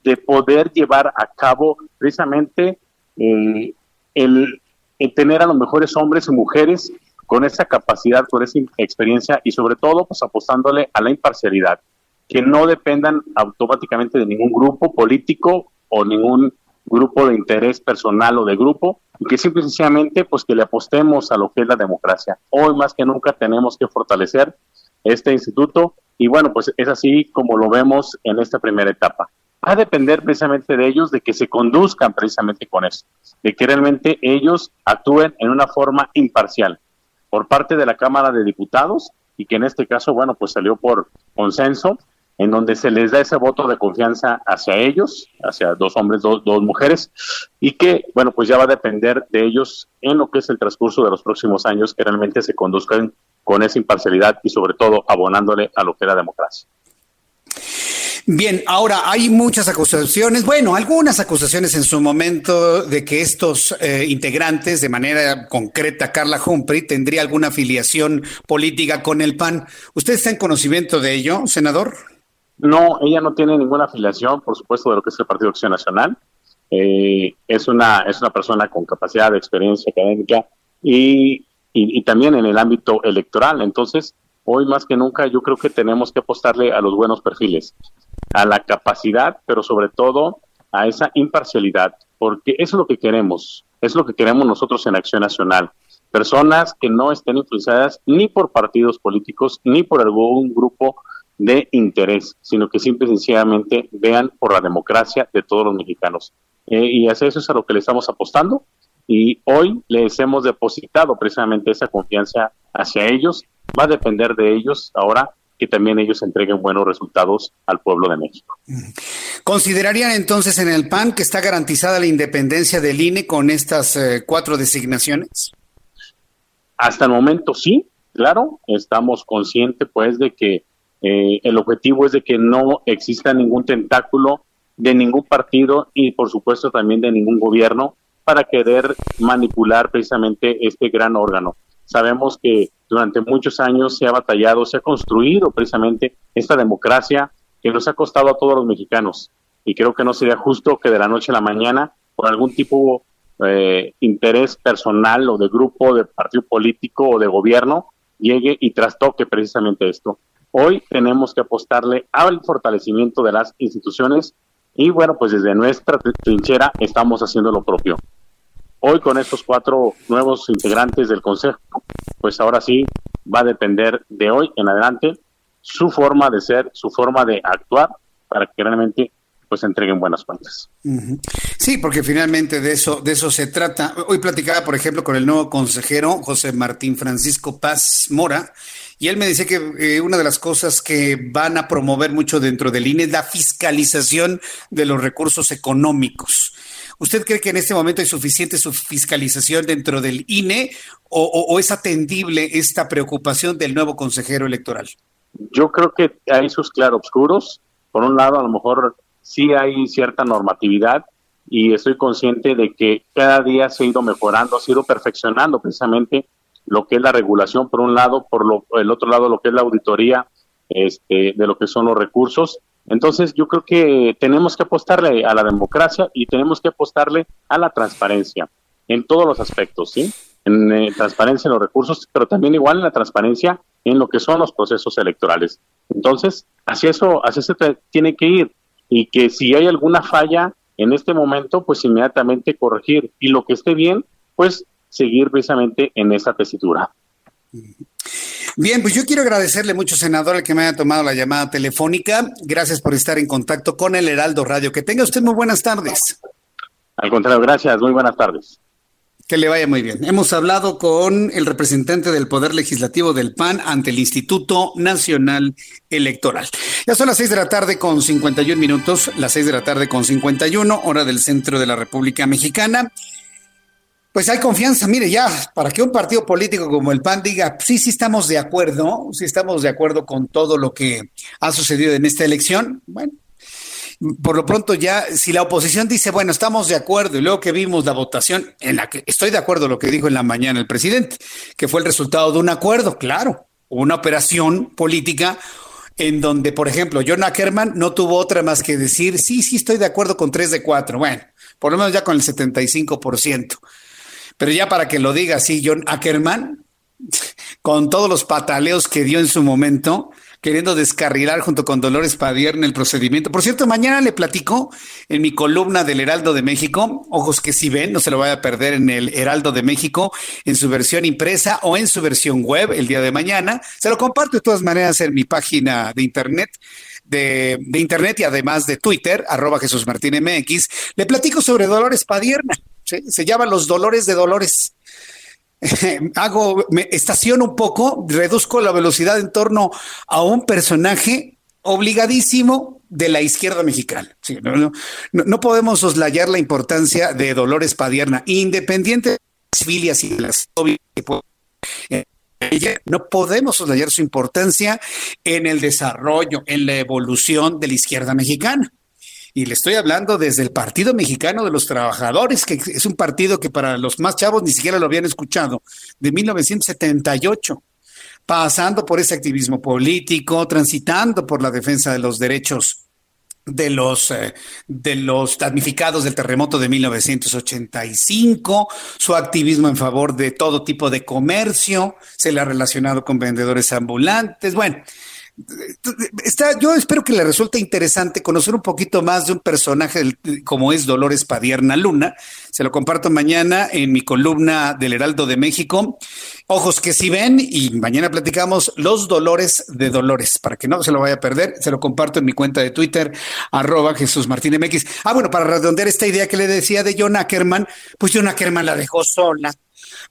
L: de poder llevar a cabo precisamente el tener a los mejores hombres y mujeres con esa capacidad, con esa experiencia y sobre todo pues apostándole a la imparcialidad, que no dependan automáticamente de ningún grupo político o ningún grupo de interés personal o de grupo y que simple y sencillamente pues que le apostemos a lo que es la democracia. Hoy más que nunca tenemos que fortalecer este instituto y bueno, pues es así como lo vemos en esta primera etapa va a depender precisamente de ellos, de que se conduzcan precisamente con eso, de que realmente ellos actúen en una forma imparcial por parte de la Cámara de Diputados y que en este caso, bueno, pues salió por consenso, en donde se les da ese voto de confianza hacia ellos, hacia dos hombres, dos, dos mujeres, y que, bueno, pues ya va a depender de ellos en lo que es el transcurso de los próximos años, que realmente se conduzcan con esa imparcialidad y sobre todo abonándole a lo que era democracia.
A: Bien, ahora hay muchas acusaciones, bueno, algunas acusaciones en su momento de que estos eh, integrantes, de manera concreta, Carla Humphrey, tendría alguna afiliación política con el PAN. ¿Usted está en conocimiento de ello, senador?
L: No, ella no tiene ninguna afiliación, por supuesto, de lo que es el Partido Acción Nacional. Eh, es, una, es una persona con capacidad de experiencia académica y y, también en el ámbito electoral. Entonces, hoy más que nunca yo creo que tenemos que apostarle a los buenos perfiles, a la capacidad, pero sobre todo a esa imparcialidad, porque eso es lo que queremos, es lo que queremos nosotros en Acción Nacional. Personas que no estén influenciadas ni por partidos políticos ni por algún grupo de interés, sino que simple y sencillamente vean por la democracia de todos los mexicanos. Eh, y hacia eso es a lo que le estamos apostando y hoy les hemos depositado precisamente esa confianza hacia ellos. Va a depender de ellos ahora que también ellos entreguen buenos resultados al pueblo de México.
A: ¿Considerarían entonces en el PAN que está garantizada la independencia del INE con estas eh, cuatro designaciones?
L: Hasta el momento sí, claro, estamos conscientes pues de que eh, el objetivo es de que no exista ningún tentáculo de ningún partido y por supuesto también de ningún gobierno para querer manipular precisamente este gran órgano. Sabemos que durante muchos años se ha batallado, se ha construido precisamente esta democracia que nos ha costado a todos los mexicanos y creo que no sería justo que de la noche a la mañana por algún tipo de eh, interés personal o de grupo, de partido político o de gobierno llegue y trastoque precisamente esto. Hoy tenemos que apostarle al fortalecimiento de las instituciones y bueno, pues desde nuestra trinchera estamos haciendo lo propio. Hoy con estos cuatro nuevos integrantes del Consejo, pues ahora sí va a depender de hoy en adelante su forma de ser, su forma de actuar para que realmente pues entreguen buenas cuentas.
A: Sí, porque finalmente de eso, de eso se trata. Hoy platicaba, por ejemplo, con el nuevo consejero José Martín Francisco Paz Mora, y él me decía que eh, una de las cosas que van a promover mucho dentro del INE es la fiscalización de los recursos económicos. ¿Usted cree que en este momento hay suficiente su fiscalización dentro del INE o, es atendible esta preocupación del nuevo consejero electoral?
L: Yo creo que hay sus claroscuros. Por un lado, a lo mejor sí hay cierta normatividad y estoy consciente de que cada día se ha ido mejorando, se ha ido perfeccionando precisamente lo que es la regulación por un lado, por lo, el otro lado lo que es la auditoría este, de lo que son los recursos. Entonces yo creo que tenemos que apostarle a la democracia y tenemos que apostarle a la transparencia en todos los aspectos, ¿sí? En eh, transparencia en los recursos, pero también igual en la transparencia en lo que son los procesos electorales. Entonces, hacia eso, hacia eso tiene que ir y que si hay alguna falla en este momento, pues inmediatamente corregir y lo que esté bien, pues seguir precisamente en esa tesitura.
A: Bien, pues yo quiero agradecerle mucho, senador, el que me haya tomado la llamada telefónica. Gracias por estar en contacto con el Heraldo Radio. Que tenga usted muy buenas tardes.
L: Al contrario, gracias. Muy buenas tardes.
A: Que le vaya muy bien. Hemos hablado con el representante del Poder Legislativo del PAN ante el Instituto Nacional Electoral. Ya son las seis de la tarde con 51 minutos, las seis de la tarde con 51, hora del centro de la República Mexicana pues hay confianza. Mire, ya, para que un partido político como el PAN diga, sí, sí estamos de acuerdo, sí estamos de acuerdo con todo lo que ha sucedido en esta elección, bueno, por lo pronto ya, si la oposición dice, bueno, estamos de acuerdo, y luego que vimos la votación en la que estoy de acuerdo lo que dijo en la mañana el presidente, que fue el resultado de un acuerdo, claro, una operación política en donde, por ejemplo, John Ackerman no tuvo otra más que decir, sí, sí, estoy de acuerdo con tres de cuatro, bueno, por lo menos ya con el 75%. Pero ya para que lo diga así John Ackerman, con todos los pataleos que dio en su momento, queriendo descarrilar junto con Dolores Padierna el procedimiento. Por cierto, mañana le platico en mi columna del Heraldo de México, ojos que si ven, no se lo vaya a perder en el Heraldo de México, en su versión impresa o en su versión web el día de mañana. Se lo comparto de todas maneras en mi página de internet. De, de internet y además de Twitter, arroba Jesús Martín MX, le platico sobre Dolores Padierna se llama Los Dolores de Dolores. Hago, me estaciono un poco, reduzco la velocidad en torno a un personaje obligadísimo de la izquierda mexicana. no, podemos soslayar la importancia de Dolores Padierna, independiente de las filias y de las no podemos soslayar su importancia en el desarrollo, en la evolución de la izquierda mexicana. Y le estoy hablando desde el Partido Mexicano de los Trabajadores, que es un partido que para los más chavos ni siquiera lo habían escuchado, de 1978, pasando por ese activismo político, transitando por la defensa de los derechos de los, eh, de los damnificados del terremoto de 1985, su activismo en favor de todo tipo de comercio, se le ha relacionado con vendedores ambulantes, bueno, Está, yo espero que le resulte interesante conocer un poquito más de un personaje como es Dolores Padierna Luna. Se lo comparto mañana en mi columna del Heraldo de México. Ojos que si ven y mañana platicamos los dolores de Dolores para que no se lo vaya a perder. Se lo comparto en mi cuenta de Twitter, arroba Jesús Martín MX. Ah, bueno, para redondear esta idea que le decía de John Ackerman, pues John Ackerman la dejó sola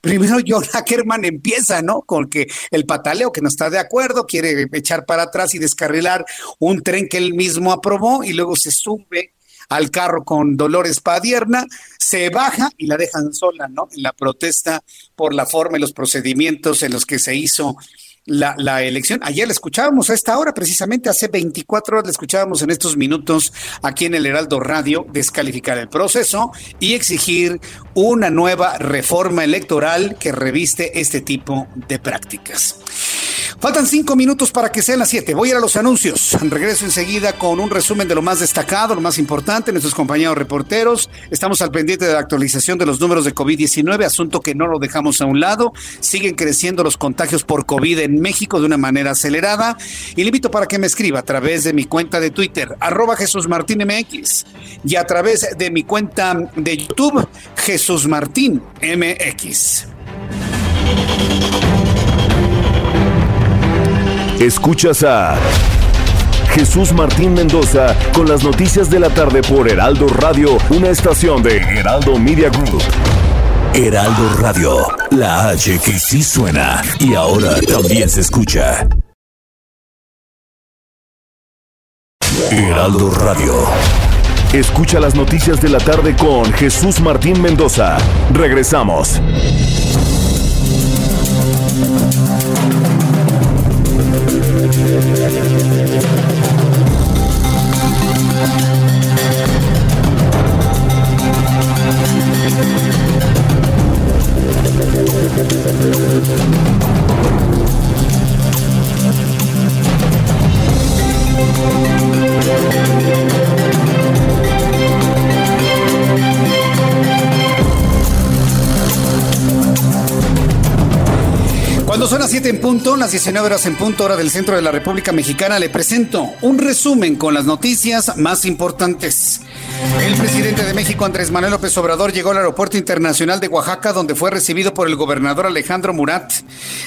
A: primero John Ackerman empieza, ¿no? Con que el pataleo que no está de acuerdo, quiere echar para atrás y descarrilar un tren que él mismo aprobó y luego se sube al carro con Dolores Padierna, se baja y la dejan sola, ¿no? En la protesta por la forma y los procedimientos en los que se hizo la, elección. Ayer la escuchábamos a esta hora, precisamente hace 24 horas la escuchábamos en estos minutos aquí en el Heraldo Radio, descalificar el proceso y exigir una nueva reforma electoral que reviste este tipo de prácticas. Faltan cinco minutos para que sean las siete. Voy a ir a los anuncios. Regreso enseguida con un resumen de lo más destacado, lo más importante, nuestros compañeros reporteros. Estamos al pendiente de la actualización de los números de COVID-19, asunto que no lo dejamos a un lado. Siguen creciendo los contagios por COVID en México de una manera acelerada. Y le invito para que me escriba a través de mi cuenta de Twitter, arroba Jesús Martín MX, y a través de mi cuenta de YouTube, Jesús Martín MX.
K: Escuchas a Jesús Martín Mendoza con las noticias de la tarde por Heraldo Radio, una estación de Heraldo Media Group. Heraldo Radio, la H que sí suena y ahora también se escucha. Heraldo Radio. Escucha las noticias de la tarde con Jesús Martín Mendoza. Regresamos.
A: Las 19 horas en punto, hora del centro de la República Mexicana, le presento un resumen con las noticias más importantes. El presidente de México, Andrés Manuel López Obrador, llegó al Aeropuerto Internacional de Oaxaca, donde fue recibido por el gobernador Alejandro Murat.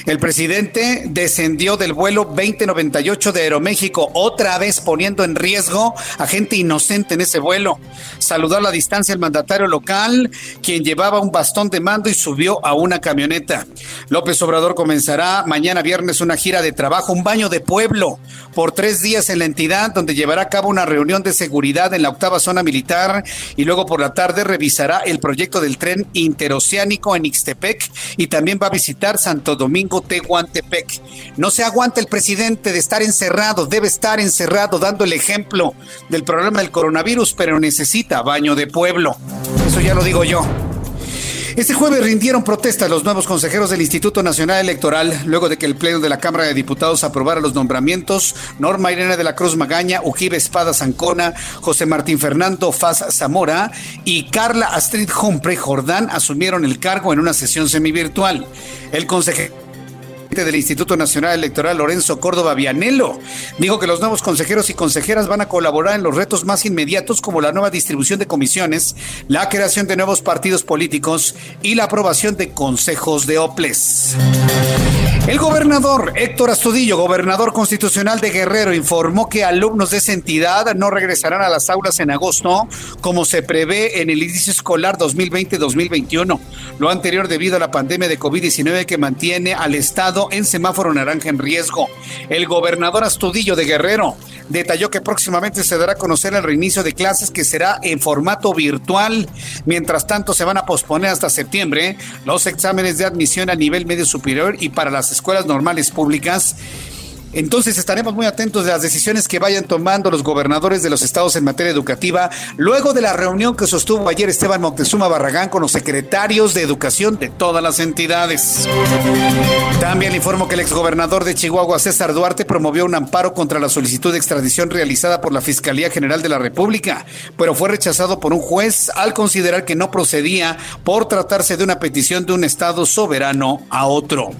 A: El presidente descendió del vuelo 2098 de Aeroméxico, otra vez poniendo en riesgo a gente inocente en ese vuelo. Saludó a la distancia el mandatario local, quien llevaba un bastón de mando y subió a una camioneta. López Obrador comenzará mañana viernes una gira de trabajo, un baño de pueblo, por tres días en la entidad, donde llevará a cabo una reunión de seguridad en la octava zona militar y luego por la tarde revisará el proyecto del tren interoceánico en Ixtepec y también va a visitar Santo Domingo Tehuantepec. No se aguanta el presidente de estar encerrado, debe estar encerrado dando el ejemplo del problema del coronavirus, pero necesita baño de pueblo. Eso ya lo digo yo. Este jueves rindieron protesta los nuevos consejeros del Instituto Nacional Electoral luego de que el Pleno de la Cámara de Diputados aprobara los nombramientos. Norma Irene de la Cruz Magaña, Ujibe Espada Zancona, José Martín Fernando Faz Zamora y Carla Astrid Humpre Jordán asumieron el cargo en una sesión semivirtual. El consejero del Instituto Nacional Electoral, Lorenzo Córdoba Vianelo, dijo que los nuevos consejeros y consejeras van a colaborar en los retos más inmediatos como la nueva distribución de comisiones, la creación de nuevos partidos políticos y la aprobación de consejos de OPLES. El gobernador Héctor Astudillo, gobernador constitucional de Guerrero, informó que alumnos de esa entidad no regresarán a las aulas en agosto, como se prevé en el inicio escolar 2020-2021. Lo anterior debido a la pandemia de COVID-19 que mantiene al Estado en semáforo naranja en riesgo. El gobernador Astudillo de Guerrero detalló que próximamente se dará a conocer el reinicio de clases que será en formato virtual. Mientras tanto, se van a posponer hasta septiembre los exámenes de admisión a nivel medio superior y para las escuelas normales públicas Entonces estaremos muy atentos de las decisiones que vayan tomando los gobernadores de los estados en materia educativa, luego de la reunión que sostuvo ayer Esteban Moctezuma Barragán con los secretarios de educación de todas las entidades. También le informo que el exgobernador de Chihuahua, César Duarte, promovió un amparo contra la solicitud de extradición realizada por la Fiscalía General de la República, pero fue rechazado por un juez al considerar que no procedía por tratarse de una petición de un estado soberano a otro.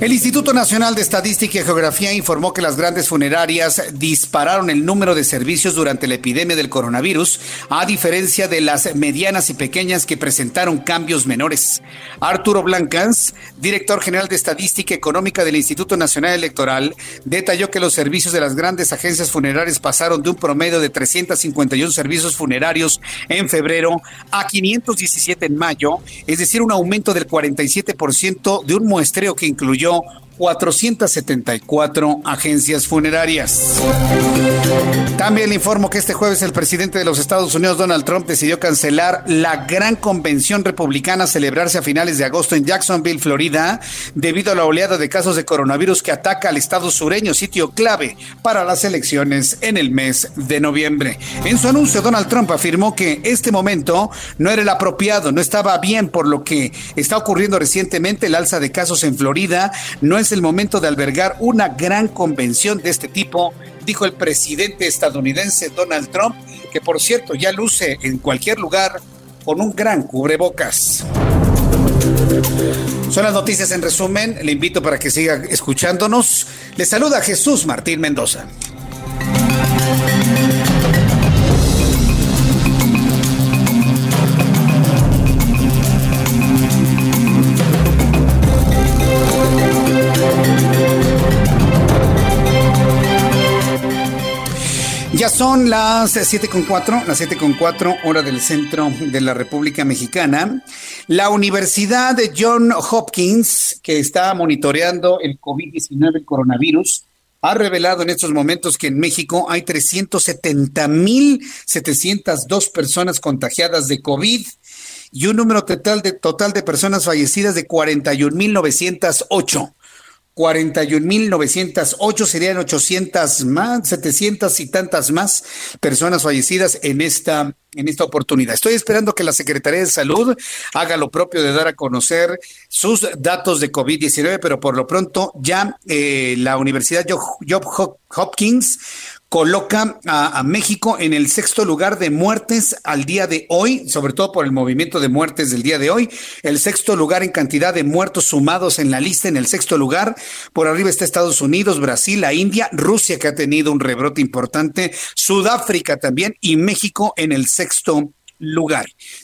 A: El Instituto Nacional de Estadística y Geografía informó que las grandes funerarias dispararon el número de servicios durante la epidemia del coronavirus, a diferencia de las medianas y pequeñas que presentaron cambios menores. Arturo Blancans, director general de Estadística Económica del Instituto Nacional Electoral, detalló que los servicios de las grandes agencias funerarias pasaron de un promedio de 351 servicios funerarios en febrero a 517 en mayo, es decir, un aumento del 47% de un muestreo que incluyó 474 agencias funerarias. También le informo que este jueves el presidente de los Estados Unidos, Donald Trump, decidió cancelar la gran convención republicana a celebrarse a finales de agosto en Jacksonville, Florida, debido a la oleada de casos de coronavirus que ataca al estado sureño, sitio clave para las elecciones en el mes de noviembre. En su anuncio, Donald Trump afirmó que este momento no era el apropiado, no estaba bien por lo que está ocurriendo recientemente el alza de casos en Florida, no es el momento de albergar una gran convención de este tipo, dijo el presidente estadounidense Donald Trump, que por cierto ya luce en cualquier lugar con un gran cubrebocas. Son las noticias en resumen. Le invito para que siga escuchándonos. Le saluda Jesús Martín Mendoza. Son las siete con cuatro, las siete con cuatro, hora del centro de la República Mexicana. La Universidad de John Hopkins, que está monitoreando el COVID-19, el coronavirus, ha revelado en estos momentos que en México hay 370.702 personas contagiadas de COVID y un número total de, total de personas fallecidas de 41.908. 41.908 serían 800 más, 700 y tantas más personas fallecidas en esta en esta oportunidad. Estoy esperando que la Secretaría de Salud haga lo propio de dar a conocer sus datos de COVID-19, pero por lo pronto ya eh, la Universidad Job Hopkins coloca a, México en el sexto lugar de muertes al día de hoy, sobre todo por el movimiento de muertes del día de hoy. El sexto lugar en cantidad de muertos sumados en la lista, en el sexto lugar. Por arriba está Estados Unidos, Brasil, la India, Rusia que ha tenido un rebrote importante, Sudáfrica también y México en el sexto lugar.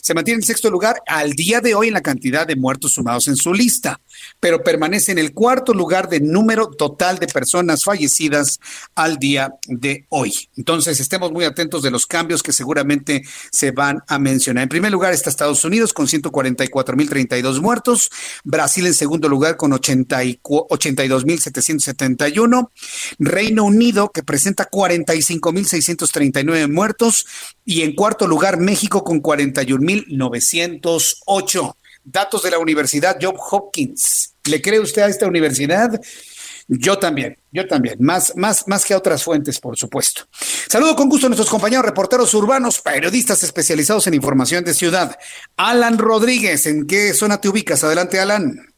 A: Se mantiene en sexto lugar al día de hoy en la cantidad de muertos sumados en su lista pero permanece en el cuarto lugar de número total de personas fallecidas al día de hoy. Entonces, estemos muy atentos de los cambios que seguramente se van a mencionar. En primer lugar está Estados Unidos con 144.032 muertos, Brasil en segundo lugar con 82.771, Reino Unido que presenta 45.639 muertos y en cuarto lugar México con 41.908 datos de la Universidad Job Hopkins. ¿Le cree usted a esta universidad? Yo también, yo también, más, más, más que a otras fuentes, por supuesto. Saludo con gusto a nuestros compañeros reporteros urbanos, periodistas especializados en información de ciudad. Alan Rodríguez, ¿en qué zona te ubicas? Adelante, Alan.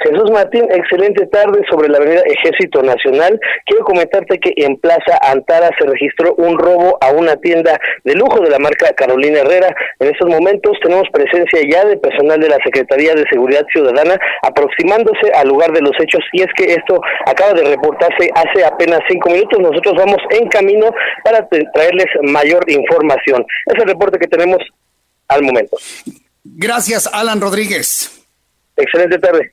F: Jesús Martín, excelente tarde sobre la avenida Ejército Nacional. Quiero comentarte que en Plaza Antara se registró un robo a una tienda de lujo de la marca Carolina Herrera. En estos momentos tenemos presencia ya de personal de la Secretaría de Seguridad Ciudadana aproximándose al lugar de los hechos y es que esto acaba de reportarse hace apenas cinco minutos. Nosotros vamos en camino para traerles mayor información. Es el reporte que tenemos al momento.
A: Gracias, Alan Rodríguez.
F: Excelente tarde.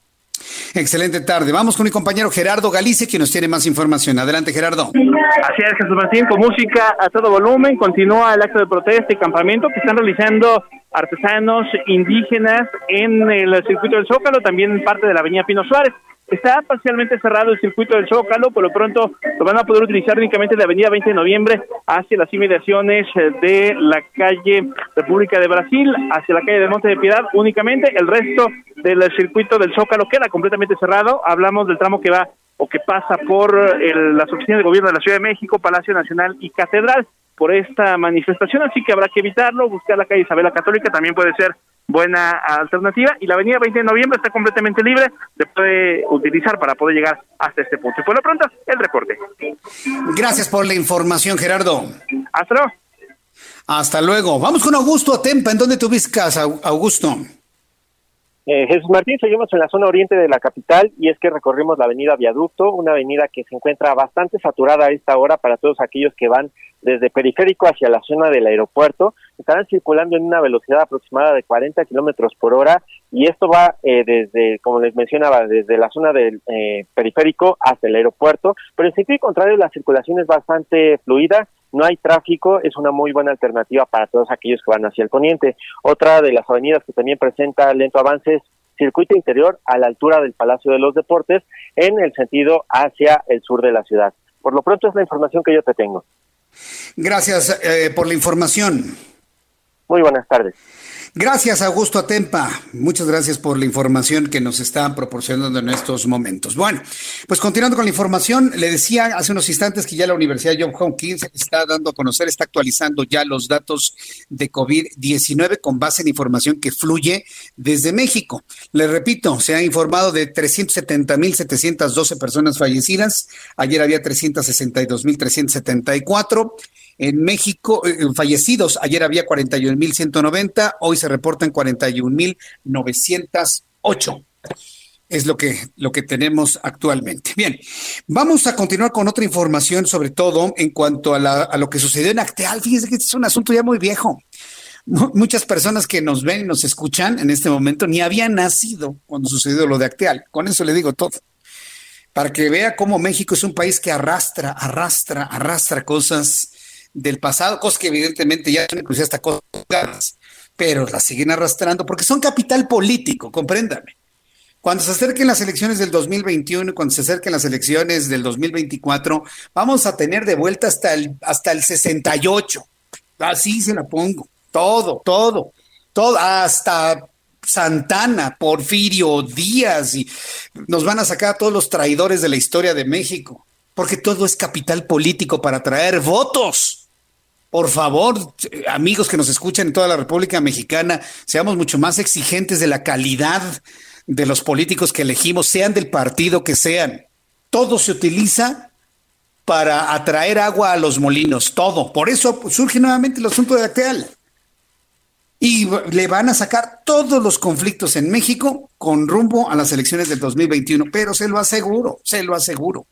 A: Excelente tarde. Vamos con mi compañero Gerardo Galicia, quien nos tiene más información. Adelante, Gerardo.
G: Así es, Jesús Martín, con música a todo volumen. Continúa el acto de protesta y campamento que están realizando artesanos indígenas en el circuito del Zócalo, también en parte de la avenida Pino Suárez. Está parcialmente cerrado el circuito del Zócalo, por lo pronto lo van a poder utilizar únicamente de Avenida 20 de Noviembre hacia las inmediaciones de la calle República de Brasil, hacia la calle de Monte de Piedad únicamente. El resto del circuito del Zócalo queda completamente cerrado. Hablamos del tramo que va o que pasa por las oficinas de gobierno de la Ciudad de México, Palacio Nacional y Catedral por esta manifestación, así que habrá que evitarlo, buscar la calle Isabela Católica también puede ser buena alternativa y la avenida 20 de noviembre está completamente libre, se puede utilizar para poder llegar hasta este punto. Y por lo pronto, el reporte.
A: Gracias por la información, Gerardo.
G: Hasta luego.
A: Hasta luego. Vamos con Augusto Atempa. ¿En dónde te ubicas, Augusto?
H: Eh, Jesús Martín, seguimos en la zona oriente de la capital y es que recorrimos la avenida Viaducto, una avenida que se encuentra bastante saturada a esta hora para todos aquellos que van desde periférico hacia la zona del aeropuerto. Estarán circulando en una velocidad aproximada de 40 kilómetros por hora y esto va eh, desde, como les mencionaba, desde la zona del eh, periférico hasta el aeropuerto, pero en sentido contrario la circulación es bastante fluida no hay tráfico, es una muy buena alternativa para todos aquellos que van hacia el poniente. Otra de las avenidas que también presenta lento avance es circuito interior a la altura del Palacio de los Deportes en el sentido hacia el sur de la ciudad. Por lo pronto es la información que yo te tengo.
A: Gracias eh, por la información.
H: Muy buenas tardes.
A: Gracias, Augusto Atempa. Muchas gracias por la información que nos están proporcionando en estos momentos. Bueno, pues continuando con la información, le decía hace unos instantes que ya la Universidad John Hopkins está dando a conocer, está actualizando ya los datos de COVID-19 con base en información que fluye desde México. Le repito, se ha informado de 370.712 personas fallecidas. Ayer había 362.374. En México, eh, fallecidos, ayer había 41.190, hoy se reportan 41.908 es lo que, lo que tenemos actualmente. Bien, vamos a continuar con otra información, sobre todo en cuanto a, a lo que sucedió en Acteal. Fíjense que este es un asunto ya muy viejo. Muchas personas que nos ven y nos escuchan en este momento ni habían nacido cuando sucedió lo de Acteal. Con eso le digo todo. Para que vea cómo México es un país que arrastra, arrastra, arrastra cosas del pasado, cosas que evidentemente ya son inclusive hasta cosas, pero las siguen arrastrando porque son capital político, compréndame. Cuando se acerquen las elecciones del 2021 y cuando se acerquen las elecciones del 2024, vamos a tener de vuelta hasta el, hasta el 68. Así se la pongo. Todo, todo, todo, hasta Santana, Porfirio, Díaz, y nos van a sacar a todos los traidores de la historia de México, porque todo es capital político para traer votos. Por favor, amigos que nos escuchan en toda la República Mexicana, seamos mucho más exigentes de la calidad de los políticos que elegimos, sean del partido que sean. Todo se utiliza para atraer agua a los molinos, todo. Por eso surge nuevamente el asunto de Acteal. Y le van a sacar todos los conflictos en México con rumbo a las elecciones del 2021, pero se lo aseguro, se lo aseguro.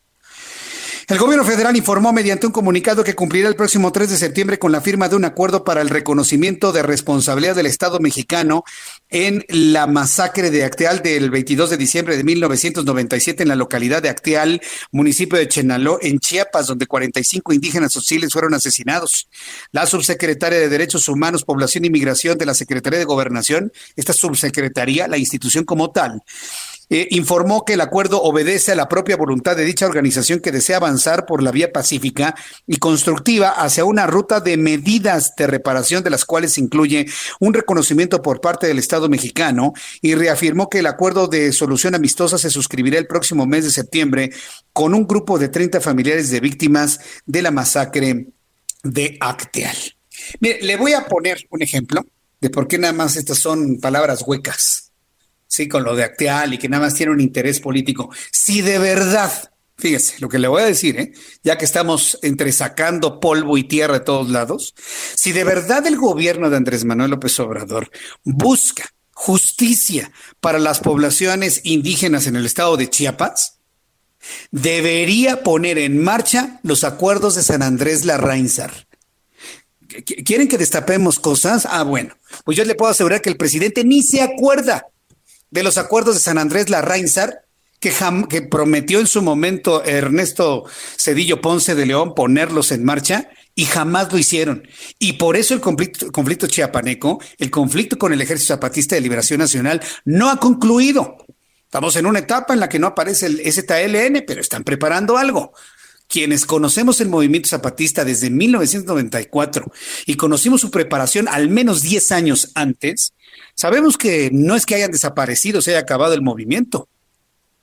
A: El gobierno federal informó mediante un comunicado que cumplirá el próximo 3 de septiembre con la firma de un acuerdo para el reconocimiento de responsabilidad del Estado mexicano en la masacre de Acteal del 22 de diciembre de 1997 en la localidad de Acteal, municipio de Chenaló, en Chiapas, donde 45 indígenas hostiles fueron asesinados. La subsecretaria de Derechos Humanos, Población y Migración de la Secretaría de Gobernación, esta subsecretaría, la institución como tal, eh, informó que el acuerdo obedece a la propia voluntad de dicha organización que desea avanzar por la vía pacífica y constructiva hacia una ruta de medidas de reparación de las cuales incluye un reconocimiento por parte del Estado mexicano y reafirmó que el acuerdo de solución amistosa se suscribirá el próximo mes de septiembre con un grupo de 30 familiares de víctimas de la masacre de Acteal. Mire, le voy a poner un ejemplo de por qué nada más estas son palabras huecas sí, con lo de Acteal y que nada más tiene un interés político. Si de verdad, fíjese lo que le voy a decir, ¿eh? ya que estamos entre sacando polvo y tierra de todos lados, si de verdad el gobierno de Andrés Manuel López Obrador busca justicia para las poblaciones indígenas en el estado de Chiapas, debería poner en marcha los acuerdos de San Andrés Larrainzar. ¿Quieren que destapemos cosas? Ah, bueno, pues yo le puedo asegurar que el presidente ni se acuerda de los acuerdos de San Andrés Larrainzar, que, que prometió en su momento Ernesto Cedillo Ponce de León ponerlos en marcha y jamás lo hicieron. Y por eso el conflicto, conflicto chiapaneco, el conflicto con el Ejército Zapatista de Liberación Nacional, no ha concluido. Estamos en una etapa en la que no aparece el ZLN, pero están preparando algo. Quienes conocemos el movimiento zapatista desde 1994 y conocimos su preparación al menos 10 años antes, Sabemos que no es que hayan desaparecido, se haya acabado el movimiento.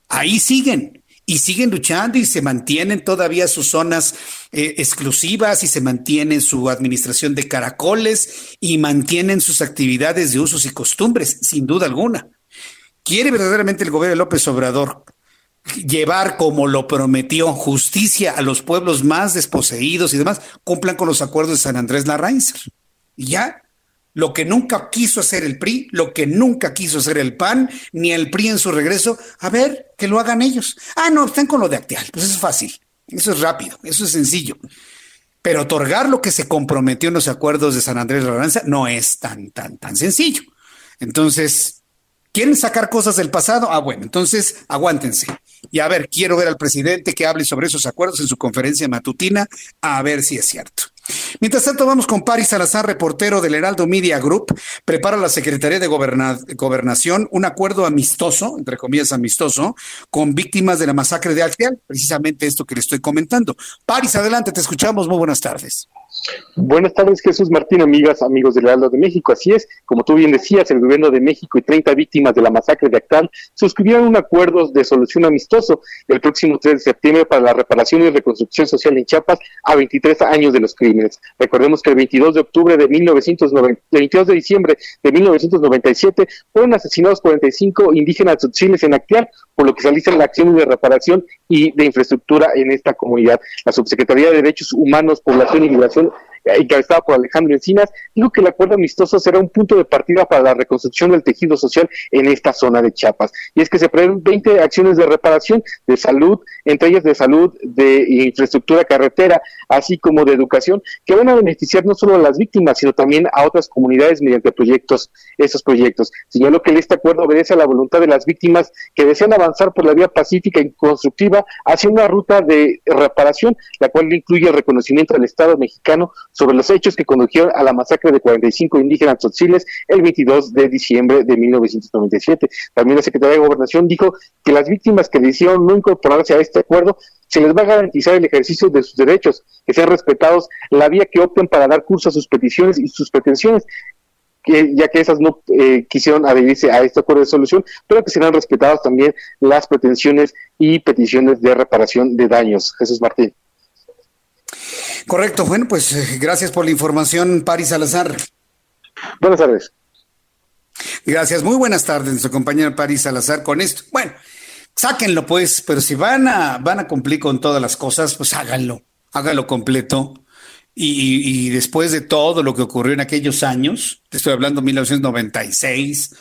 A: Ahí siguen y siguen luchando y se mantienen todavía sus zonas eh, exclusivas y se mantienen su administración de caracoles y mantienen sus actividades de usos y costumbres, sin duda alguna. ¿Quiere verdaderamente el gobierno de López Obrador llevar como lo prometió justicia a los pueblos más desposeídos y demás? Cumplan con los acuerdos de San Andrés Larraínzer. Y ya, lo que nunca quiso hacer el PRI, lo que nunca quiso hacer el PAN, ni el PRI en su regreso, a ver, que lo hagan ellos. Ah, no, están con lo de Acteal, pues eso es fácil, eso es rápido, eso es sencillo. Pero otorgar lo que se comprometió en los acuerdos de San Andrés de la no es tan, tan, tan sencillo. Entonces, ¿quieren sacar cosas del pasado? Ah, bueno, entonces aguántense. Y a ver, quiero ver al presidente que hable sobre esos acuerdos en su conferencia matutina, a ver si es cierto. Mientras tanto, vamos con Paris Salazar, reportero del Heraldo Media Group. Prepara la Secretaría de Gobernación un acuerdo amistoso, entre comillas amistoso, con víctimas de la masacre de Altial, precisamente esto que le estoy comentando. Paris, adelante, te escuchamos. Muy buenas tardes.
M: Buenas tardes, Jesús Martín, amigas, amigos del Heraldo de México. Así es, como tú bien decías, el gobierno de México y 30 víctimas de la masacre de Actal suscribieron un acuerdo de solución amistoso el próximo 3 de septiembre para la reparación y reconstrucción social en Chiapas a 23 años de los crímenes. Recordemos que el 22 de octubre de 1990, 22 de diciembre de 1997 fueron asesinados 45 indígenas chiles en Actal, por lo que se realiza la acción de reparación y de infraestructura en esta comunidad. La Subsecretaría de Derechos Humanos, Población y Migración encabezada por Alejandro Encinas, dijo que el acuerdo amistoso será un punto de partida para la reconstrucción del tejido social en esta zona de Chiapas. Y es que se prevén 20 acciones de reparación de salud, entre ellas de salud, de infraestructura carretera, así como de educación, que van a beneficiar no solo a las víctimas, sino también a otras comunidades mediante proyectos, esos proyectos. Señaló que este acuerdo obedece a la voluntad de las víctimas que desean avanzar por la vía pacífica y constructiva hacia una ruta de reparación, la cual incluye el reconocimiento del Estado mexicano sobre los hechos que condujeron a la masacre de 45 indígenas tzotziles el 22 de diciembre de 1997. También la Secretaría de Gobernación dijo que las víctimas que decidieron no incorporarse a este acuerdo se les va a garantizar el ejercicio de sus derechos, que sean respetados la vía que opten para dar curso a sus peticiones y sus pretensiones, ya que esas no eh, quisieron adherirse a este acuerdo de solución, pero que serán respetadas también las pretensiones y peticiones de reparación de daños. Jesús Martín.
A: Correcto, bueno, pues eh, gracias por la información, Paris Salazar.
M: Buenas tardes.
A: Gracias, muy buenas tardes, nuestro compañero Paris Salazar, con esto. Bueno, sáquenlo pues, pero si van a, van a cumplir con todas las cosas, pues háganlo, háganlo completo. Y, después de todo lo que ocurrió en aquellos años, te estoy hablando de 1996,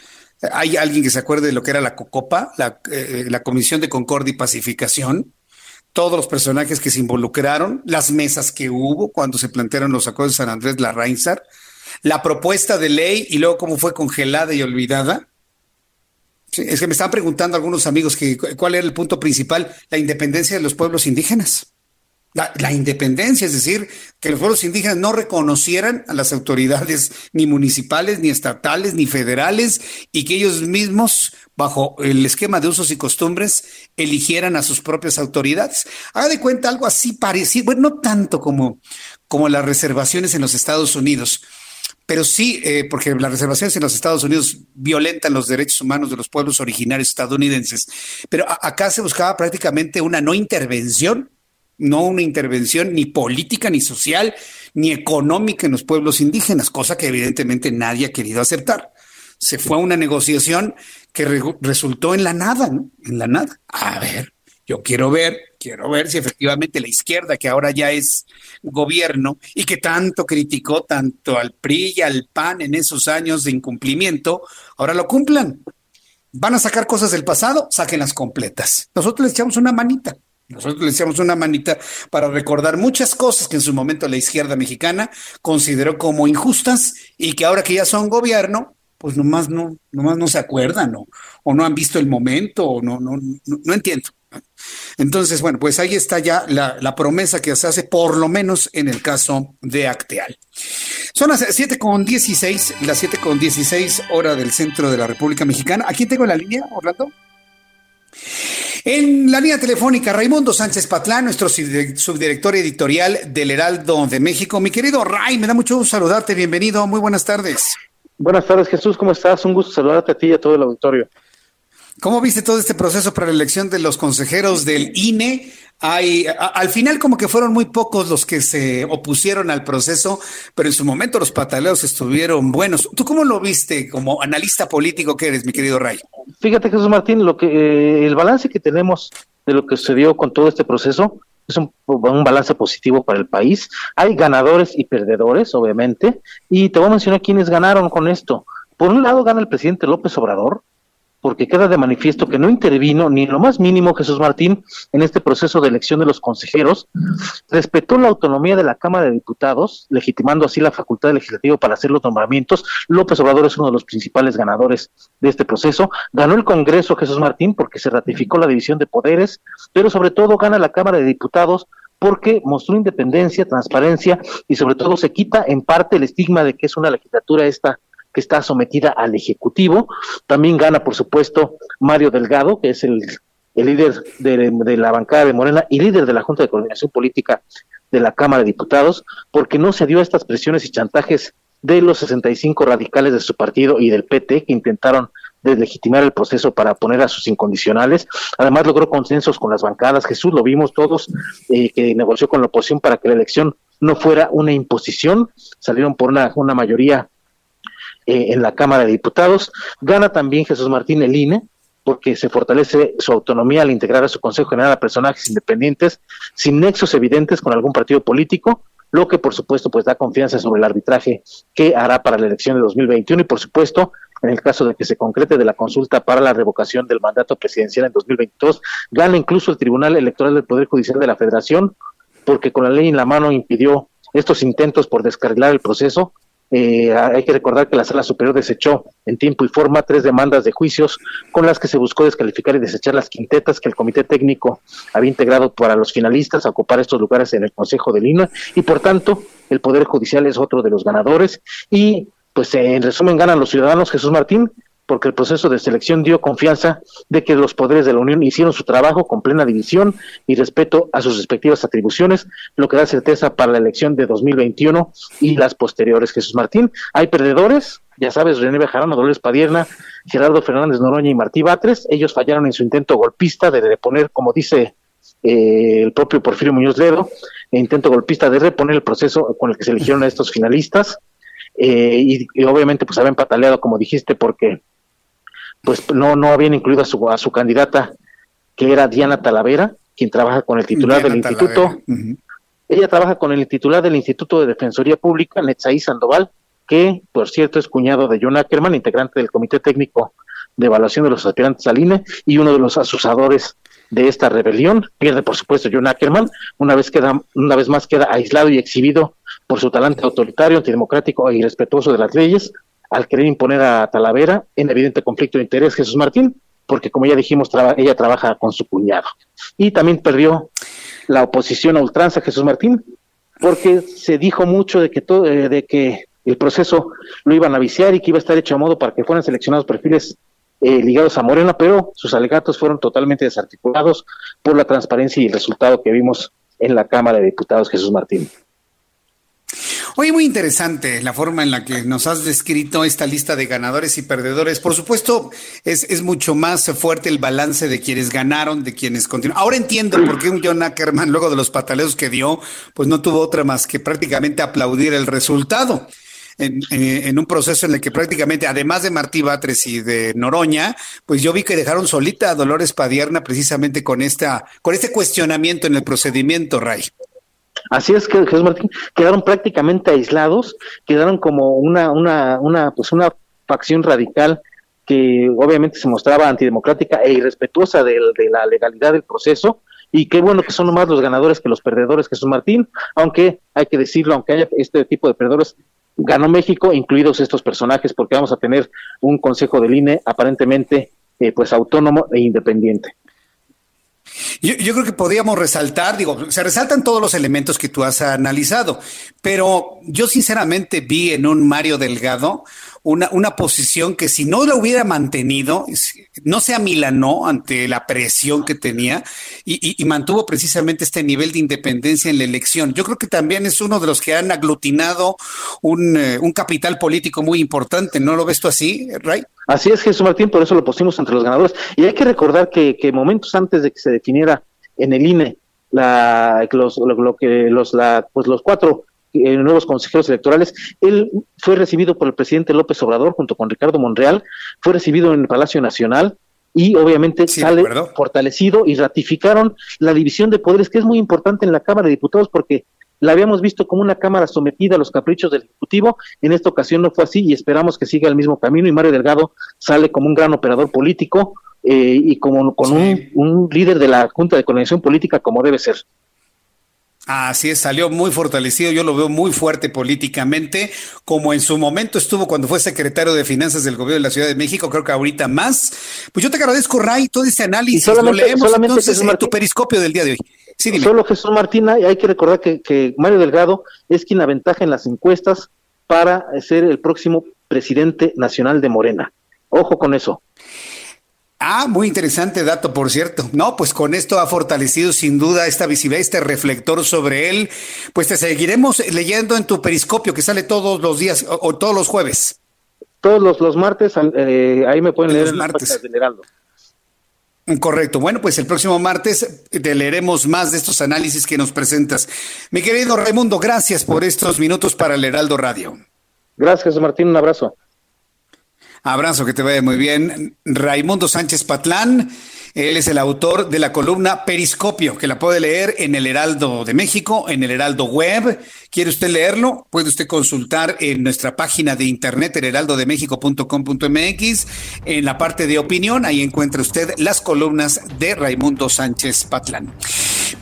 A: ¿hay alguien que se acuerde de lo que era la COCOPA, la, eh, la Comisión de Concordia y Pacificación? Todos los personajes que se involucraron, las mesas que hubo cuando se plantearon los acuerdos de San Andrés la Reinsar, la propuesta de ley y luego cómo fue congelada y olvidada. es que me están preguntando algunos amigos que cuál era el punto principal, la independencia de los pueblos indígenas. La, independencia, es decir, que los pueblos indígenas no reconocieran a las autoridades ni municipales, ni estatales, ni federales, y que ellos mismos, bajo el esquema de usos y costumbres, eligieran a sus propias autoridades. Haga de cuenta algo así parecido, bueno, no tanto como, como las reservaciones en los Estados Unidos, pero sí, eh, porque las reservaciones en los Estados Unidos violentan los derechos humanos de los pueblos originarios estadounidenses, pero acá se buscaba prácticamente una no intervención no una intervención ni política, ni social, ni económica en los pueblos indígenas, cosa que evidentemente nadie ha querido aceptar. Se fue a una negociación que resultó en la nada, ¿no? En la nada. A ver, yo quiero ver, quiero ver si efectivamente la izquierda, que ahora ya es gobierno y que tanto criticó tanto al PRI y al PAN en esos años de incumplimiento, ahora lo cumplan. Van a sacar cosas del pasado, sáquenlas completas. Nosotros les echamos una manita. Nosotros le echamos una manita para recordar muchas cosas que en su momento la izquierda mexicana consideró como injustas y que ahora que ya son gobierno, pues nomás no, nomás no se acuerdan o, no han visto el momento o no, no, no, entiendo. Entonces, bueno, pues ahí está ya la, la, promesa que se hace, por lo menos en el caso de Acteal. Son las 7 con 16, las 7 con 16 hora del centro de la República Mexicana. ¿Aquí tengo la línea, Orlando? En la línea telefónica, Raimundo Sánchez Patlán, nuestro subdirector editorial del Heraldo de México. Mi querido Ray, me da mucho gusto saludarte. Bienvenido. Muy buenas tardes.
M: Buenas tardes, Jesús. ¿Cómo estás? Un gusto saludarte a ti y a todo el auditorio.
A: ¿Cómo viste todo este proceso para la elección de los consejeros del INE? Hay, al final como que fueron muy pocos los que se opusieron al proceso, pero en su momento los pataleos estuvieron buenos. ¿Tú cómo lo viste como analista político que eres, mi querido Ray?
N: Fíjate, Jesús Martín, lo que eh, el balance que tenemos de lo que sucedió con todo este proceso es un, un, balance positivo para el país. Hay ganadores y perdedores, obviamente, y te voy a mencionar quiénes ganaron con esto. Por un lado gana el presidente López Obrador, porque queda de manifiesto que no intervino ni en lo más mínimo Jesús Martín en este proceso de elección de los consejeros, respetó la autonomía de la Cámara de Diputados, legitimando así la facultad legislativa para hacer los nombramientos. López Obrador es uno de los principales ganadores de este proceso. Ganó el Congreso Jesús Martín porque se ratificó la división de poderes, pero sobre todo gana la Cámara de Diputados porque mostró independencia, transparencia y sobre todo se quita en parte el estigma de que es una legislatura esta que está sometida al Ejecutivo. También gana, por supuesto, Mario Delgado, que es el, el líder de, la bancada de Morena y líder de la Junta de Coordinación Política de la Cámara de Diputados, porque no se dio a estas presiones y chantajes de los 65 radicales de su partido y del PT que intentaron deslegitimar el proceso para poner a sus incondicionales. Además logró consensos con las bancadas. Jesús, lo vimos todos, eh, que negoció con la oposición para que la elección no fuera una imposición. Salieron por una, una mayoría eh, en la Cámara de Diputados. Gana también Jesús Martín el INE, porque se fortalece su autonomía al integrar a su Consejo General a personajes independientes sin nexos evidentes con algún partido político, lo que por supuesto pues da confianza sobre el arbitraje que hará para la elección de 2021 y por supuesto en el caso de que se concrete de la consulta para la revocación del mandato presidencial en 2022, gana incluso el Tribunal Electoral del Poder Judicial de la Federación, porque con la ley en la mano impidió estos intentos por descarrilar el proceso eh, hay que recordar que la Sala Superior desechó en tiempo y forma tres demandas de juicios con las que se buscó descalificar y desechar las quintetas que el Comité Técnico había integrado para los finalistas a ocupar estos lugares en el Consejo de Lima. Y por tanto el Poder Judicial es otro de los ganadores. Y pues en resumen ganan los ciudadanos. Jesús Martín porque el proceso de selección dio confianza de que los poderes de la Unión hicieron su trabajo con plena división y respeto a sus respectivas atribuciones, lo que da certeza para la elección de 2021 y las posteriores. Jesús Martín, hay perdedores, ya sabes, René Bejarano, Dolores Padierna, Gerardo Fernández Noroña y Martí Batres, ellos fallaron en su intento golpista de reponer, como dice eh, el propio Porfirio Muñoz Ledo, e intento golpista de reponer el proceso con el que se eligieron a estos finalistas. Eh, y, y, obviamente pues habían pataleado como dijiste porque pues no, no habían incluido a su, a su candidata, que era Diana Talavera, quien trabaja con el titular Diana del Talavera. instituto. Uh -huh. Ella trabaja con el titular del Instituto de Defensoría Pública, Netzaí Sandoval, que, por cierto, es cuñado de John Ackerman, integrante del Comité Técnico de Evaluación de los Aspirantes al INE y uno de los asusadores de esta rebelión. Pierde, por supuesto, John Ackerman, una vez, queda, una vez más queda aislado y exhibido por su talante autoritario, antidemocrático e irrespetuoso de las leyes, al querer imponer a Talavera en evidente conflicto de interés Jesús Martín, porque como ya dijimos, ella trabaja con su cuñado. Y también perdió la oposición a ultranza Jesús Martín, porque se dijo mucho de que todo, eh, de que el proceso lo iban a viciar y que iba a estar hecho a modo para que fueran seleccionados perfiles eh, ligados a Morena, pero sus alegatos fueron totalmente desarticulados por la transparencia y el resultado que vimos en la Cámara de Diputados Jesús Martín.
A: Oye, muy interesante la forma en la que nos has descrito esta lista de ganadores y perdedores. Por supuesto, es, es mucho más fuerte el balance de quienes ganaron, de quienes continúan. Ahora entiendo por qué un John Ackerman, luego de los pataleos que dio, pues no tuvo otra más que prácticamente aplaudir el resultado. En, en, en, un proceso en el que prácticamente, además de Martí Batres y de Noroña, pues yo vi que dejaron solita a Dolores Padierna precisamente con esta, con este cuestionamiento en el procedimiento, Ray.
N: Así es que Jesús Martín. Quedaron prácticamente aislados, quedaron como una, una, una, pues una facción radical que obviamente se mostraba antidemocrática e irrespetuosa de, de la legalidad del proceso, y qué bueno que son más los ganadores que los perdedores Jesús Martín, aunque hay que decirlo, aunque haya este tipo de perdedores, ganó México, incluidos estos personajes, porque vamos a tener un consejo del INE aparentemente eh, pues autónomo e independiente.
A: Yo, creo que podríamos resaltar, digo, se resaltan todos los elementos que tú has analizado, pero yo sinceramente vi en un Mario Delgado una, una posición que si no la hubiera mantenido, no se amilanó ante la presión que tenía y, mantuvo precisamente este nivel de independencia en la elección. Yo creo que también es uno de los que han aglutinado un, eh, un capital político muy importante. ¿No lo ves tú así, Ray?
N: Así es, Jesús Martín, por eso lo pusimos entre los ganadores. Y hay que recordar que, que momentos antes de que se definiera en el INE la, los, lo, que los, la, pues los cuatro eh, nuevos consejeros electorales. Él fue recibido por el presidente López Obrador junto con Ricardo Monreal, fue recibido en el Palacio Nacional y obviamente sale fortalecido y ratificaron la división de poderes, que es muy importante en la Cámara de Diputados porque la habíamos visto como una Cámara sometida a los caprichos del Ejecutivo. En esta ocasión no fue así y esperamos que siga el mismo camino y Mario Delgado sale como un gran operador político eh, y como con un, un líder de la Junta de Coordinación Política como debe ser.
A: Así es, salió muy fortalecido, yo lo veo muy fuerte políticamente, como en su momento estuvo cuando fue secretario de Finanzas del gobierno de la Ciudad de México, creo que ahorita más. Pues yo te agradezco, Ray, todo este análisis, lo leemos entonces en tu periscopio del día de hoy.
N: Sí, Solo Jesús Martina, hay que recordar que, que Mario Delgado es quien aventaja en las encuestas para ser el próximo presidente nacional de Morena. Ojo con eso.
A: Ah, muy interesante dato, por cierto. No, pues con esto ha fortalecido sin duda esta visibilidad, este reflector sobre él. Pues te seguiremos leyendo en tu periscopio que sale todos los días o, todos los jueves.
N: Todos los, los martes, eh, ahí me pueden leer los martes.
A: Correcto. Bueno, pues el próximo martes te leeremos más de estos análisis que nos presentas. Mi querido Raimundo, gracias por estos minutos para el Heraldo Radio.
N: Gracias, Martín. Un abrazo.
A: Abrazo, que te vaya muy bien. Raimundo Sánchez Patlán, él es el autor de la columna Periscopio, que la puede leer en el Heraldo de México, en el Heraldo Web. ¿Quiere usted leerlo? Puede usted consultar en nuestra página de internet, heraldodemexico.com.mx, en la parte de opinión, ahí encuentra usted las columnas de Raimundo Sánchez Patlán.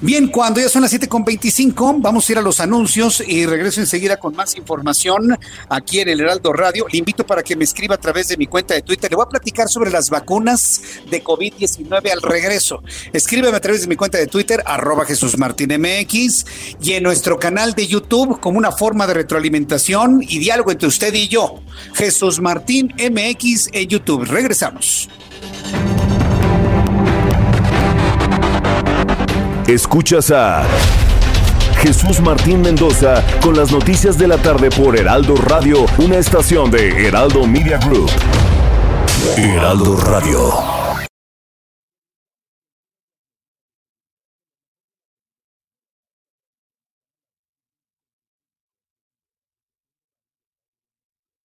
A: Bien, cuando ya son las 7.25, vamos a ir a los anuncios y regreso enseguida con más información aquí en el Heraldo Radio. Le invito para que me escriba a través de mi cuenta de Twitter. Le voy a platicar sobre las vacunas de COVID-19 al regreso. Escríbeme a través de mi cuenta de Twitter, arroba Jesús Martín MX, y en nuestro canal de YouTube como una forma de retroalimentación y diálogo entre usted y yo. Jesús Martín MX en YouTube. Regresamos.
K: Escuchas a Jesús Martín Mendoza con las noticias de la tarde por Heraldo Radio, una estación de Heraldo Media Group. Heraldo Radio.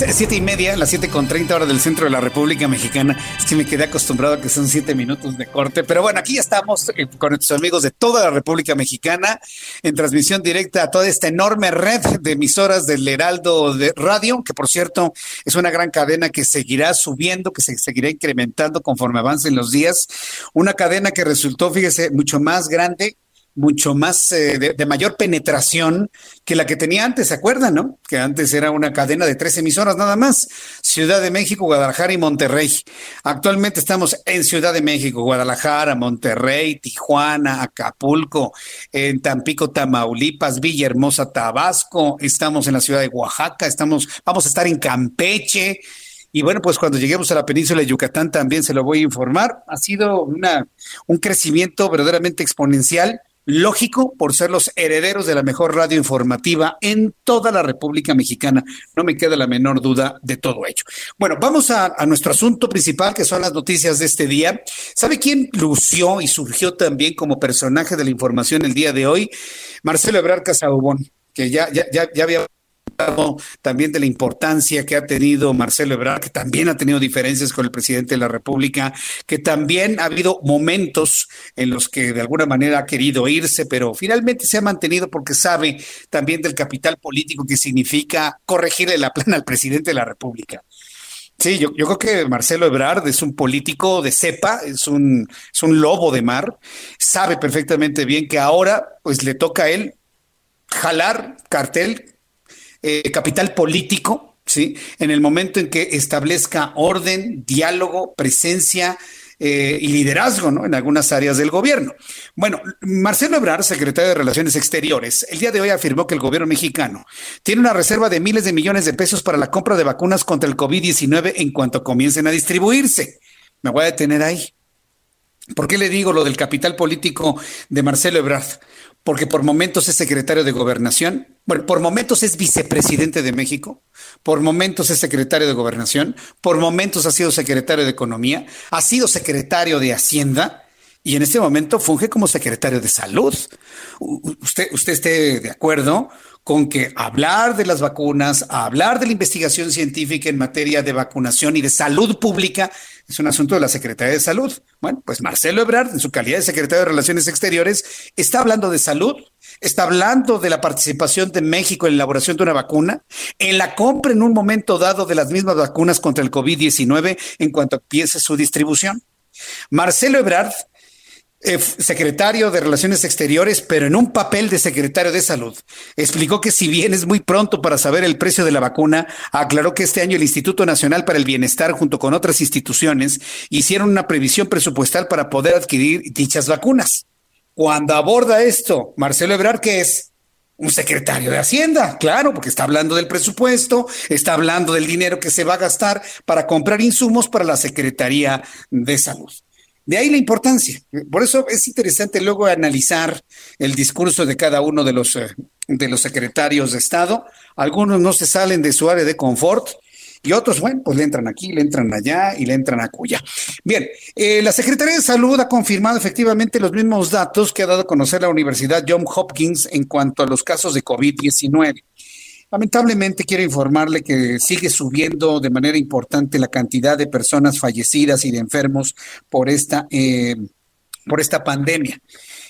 A: Las siete y media, las siete con treinta horas del centro de la República Mexicana. Es que me quedé acostumbrado a que son siete minutos de corte. Pero bueno, aquí estamos eh, con nuestros amigos de toda la República Mexicana en transmisión directa a toda esta enorme red de emisoras del Heraldo de Radio, que por cierto es una gran cadena que seguirá subiendo, que se seguirá incrementando conforme avancen los días. Una cadena que resultó, fíjese, mucho más grande mucho más eh, de, mayor penetración que la que tenía antes, ¿se acuerdan, no? Que antes era una cadena de tres emisoras nada más, Ciudad de México, Guadalajara y Monterrey. Actualmente estamos en Ciudad de México, Guadalajara, Monterrey, Tijuana, Acapulco, en Tampico, Tamaulipas, Villahermosa, Tabasco, estamos en la ciudad de Oaxaca, estamos, vamos a estar en Campeche. Y bueno, pues cuando lleguemos a la península de Yucatán también se lo voy a informar. Ha sido una, un crecimiento verdaderamente exponencial lógico por ser los herederos de la mejor radio informativa en toda la República Mexicana. No me queda la menor duda de todo ello. Bueno, vamos a, nuestro asunto principal, que son las noticias de este día. ¿Sabe quién lució y surgió también como personaje de la información el día de hoy? Marcelo Ebrard Casaubón, que ya, ya, ya, ya había también de la importancia que ha tenido Marcelo Ebrard, que también ha tenido diferencias con el presidente de la República, que también ha habido momentos en los que de alguna manera ha querido irse, pero finalmente se ha mantenido porque sabe también del capital político que significa corregirle la plana al presidente de la República. Sí, yo, yo, creo que Marcelo Ebrard es un político de cepa, es un, es un lobo de mar, sabe perfectamente bien que ahora pues le toca a él jalar cartel, eh, capital político, ¿sí? En el momento en que establezca orden, diálogo, presencia, eh, y liderazgo ¿no? en algunas áreas del gobierno. Bueno, Marcelo Ebrard, secretario de Relaciones Exteriores, el día de hoy afirmó que el gobierno mexicano tiene una reserva de miles de millones de pesos para la compra de vacunas contra el COVID-19 en cuanto comiencen a distribuirse. Me voy a detener ahí. ¿Por qué le digo lo del capital político de Marcelo Ebrard? Porque por momentos es secretario de gobernación, bueno, por momentos es vicepresidente de México, por momentos es secretario de gobernación, por momentos ha sido secretario de economía, ha sido secretario de Hacienda y en este momento funge como secretario de salud. Usted, usted esté de acuerdo con que hablar de las vacunas, hablar de la investigación científica en materia de vacunación y de salud pública es un asunto de la Secretaría de Salud. Bueno, pues Marcelo Ebrard, en su calidad de secretario de Relaciones Exteriores, está hablando de salud, está hablando de la participación de México en la elaboración de una vacuna, en la compra en un momento dado de las mismas vacunas contra el COVID-19 en cuanto empiece su distribución. Marcelo Ebrard eh, secretario de Relaciones Exteriores, pero en un papel de secretario de Salud. Explicó que si bien es muy pronto para saber el precio de la vacuna, aclaró que este año el Instituto Nacional para el Bienestar, junto con otras instituciones, hicieron una previsión presupuestal para poder adquirir dichas vacunas. Cuando aborda esto, Marcelo Ebrard, que es un secretario de Hacienda, claro, porque está hablando del presupuesto, está hablando del dinero que se va a gastar para comprar insumos para la Secretaría de Salud. De ahí la importancia. Por eso es interesante luego analizar el discurso de cada uno de los, eh, de los secretarios de Estado. Algunos no se salen de su área de confort y otros, bueno, pues le entran aquí, le entran allá y le entran a cuya. Bien, eh, la Secretaría de Salud ha confirmado efectivamente los mismos datos que ha dado a conocer la Universidad John Hopkins en cuanto a los casos de COVID-19. Lamentablemente quiero informarle que sigue subiendo de manera importante la cantidad de personas fallecidas y de enfermos por esta, eh, por esta pandemia.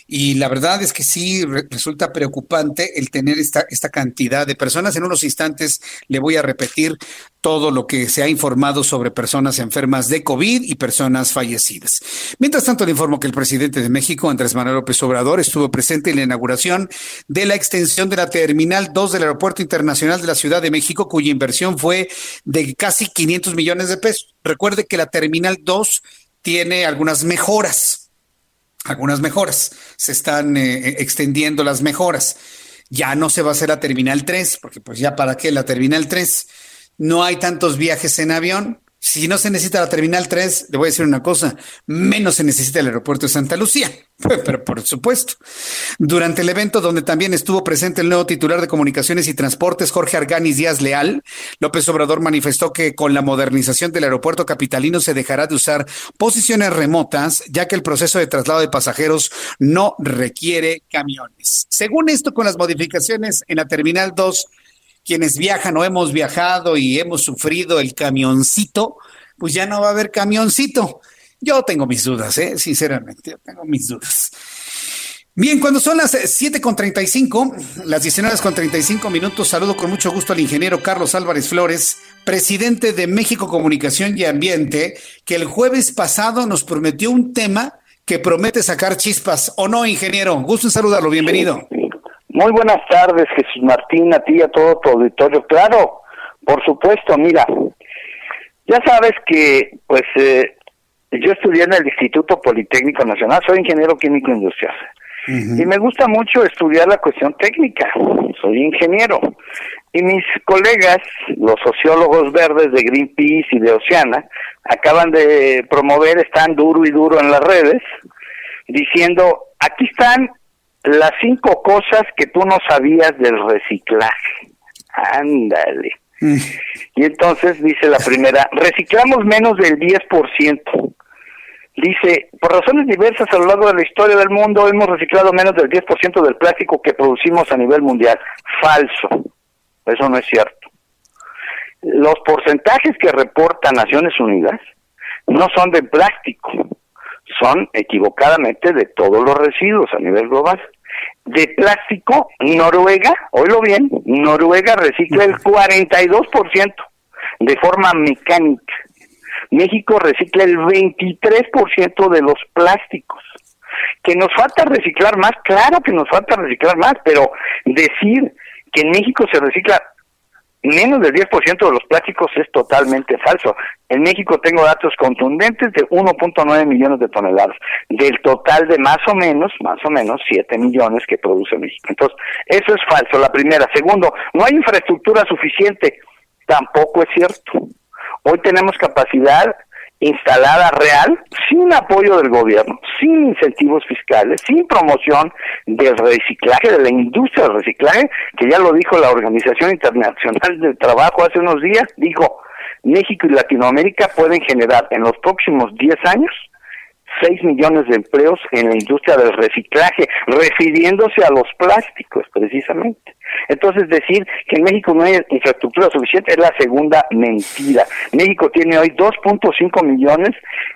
A: Y la verdad es que sí resulta preocupante el tener esta, esta cantidad de personas. En unos instantes le voy a repetir todo lo que se ha informado sobre personas enfermas de COVID y personas fallecidas. Mientras tanto, le informo que el presidente de México, Andrés Manuel López Obrador, estuvo presente en la inauguración de la extensión de la Terminal 2 del Aeropuerto Internacional de la Ciudad de México, cuya inversión fue de casi 500 millones de pesos. Recuerde que la Terminal 2 tiene algunas mejoras algunas mejoras. Se están eh, eh, extendiendo las mejoras. Ya no se va a hacer la Terminal 3, porque pues ya para qué la Terminal 3. No hay tantos viajes en avión, si no se necesita la Terminal 3, le voy a decir una cosa, menos se necesita el aeropuerto de Santa Lucía, pero por supuesto. Durante el evento donde también estuvo presente el nuevo titular de Comunicaciones y Transportes, Jorge Arganis Díaz Leal, López Obrador manifestó que con la modernización del aeropuerto capitalino se dejará de usar posiciones remotas, ya que el proceso de traslado de pasajeros no requiere camiones. Según esto, con las modificaciones en la Terminal 2, quienes viajan o hemos viajado y hemos sufrido el camioncito, pues ya no va a haber camioncito. Yo tengo mis dudas, ¿eh? sinceramente, yo tengo mis dudas. Bien, cuando son las 7.35, las 19.35 minutos, saludo con mucho gusto al ingeniero Carlos Álvarez Flores, presidente de México Comunicación y Ambiente, que el jueves pasado nos prometió un tema que promete sacar chispas. ¿O no, ingeniero? Gusto en saludarlo, bienvenido.
O: Muy buenas tardes, Jesús Martín, a ti y a todo tu auditorio. Claro, por supuesto, mira, ya sabes que, pues, eh, yo estudié en el Instituto Politécnico Nacional, soy ingeniero químico industrial. Y me gusta mucho estudiar la cuestión técnica, soy ingeniero. Y mis colegas, los sociólogos verdes de Greenpeace y de Oceana, acaban de promover, están duro y duro en las redes, diciendo, aquí están las cinco cosas que tú no sabías del reciclaje. Ándale. Mm. Y entonces dice la primera, reciclamos menos del 10%. Dice, por razones diversas a lo largo de la historia del mundo hemos reciclado menos del 10% del plástico que producimos a nivel mundial. Falso. Eso no es cierto. Los porcentajes que reporta Naciones Unidas no son de plástico, son equivocadamente de todos los residuos a nivel global de plástico, Noruega, oílo bien, Noruega recicla el 42%. de forma mecánica. México recicla el 23% de los plásticos. Que nos falta reciclar más, claro que nos falta reciclar más, pero decir que en México se recicla menos del 10% de los plásticos es totalmente falso. En México tengo datos contundentes de 1.9 millones de toneladas, del total de más o menos, más o menos 7 millones que produce México. Entonces, eso es falso, la primera. Segundo, no hay infraestructura suficiente, tampoco es cierto. Hoy tenemos capacidad instalada real, sin apoyo del gobierno, sin incentivos fiscales, sin promoción del reciclaje, de la industria del reciclaje, que ya lo dijo la Organización Internacional del Trabajo hace unos días, dijo, México y Latinoamérica pueden generar en los próximos 10 años 6 millones de empleos en la industria del reciclaje, refiriéndose a los plásticos precisamente. Entonces decir que en México no hay infraestructura suficiente es la segunda mentira. México tiene hoy 2.5 millones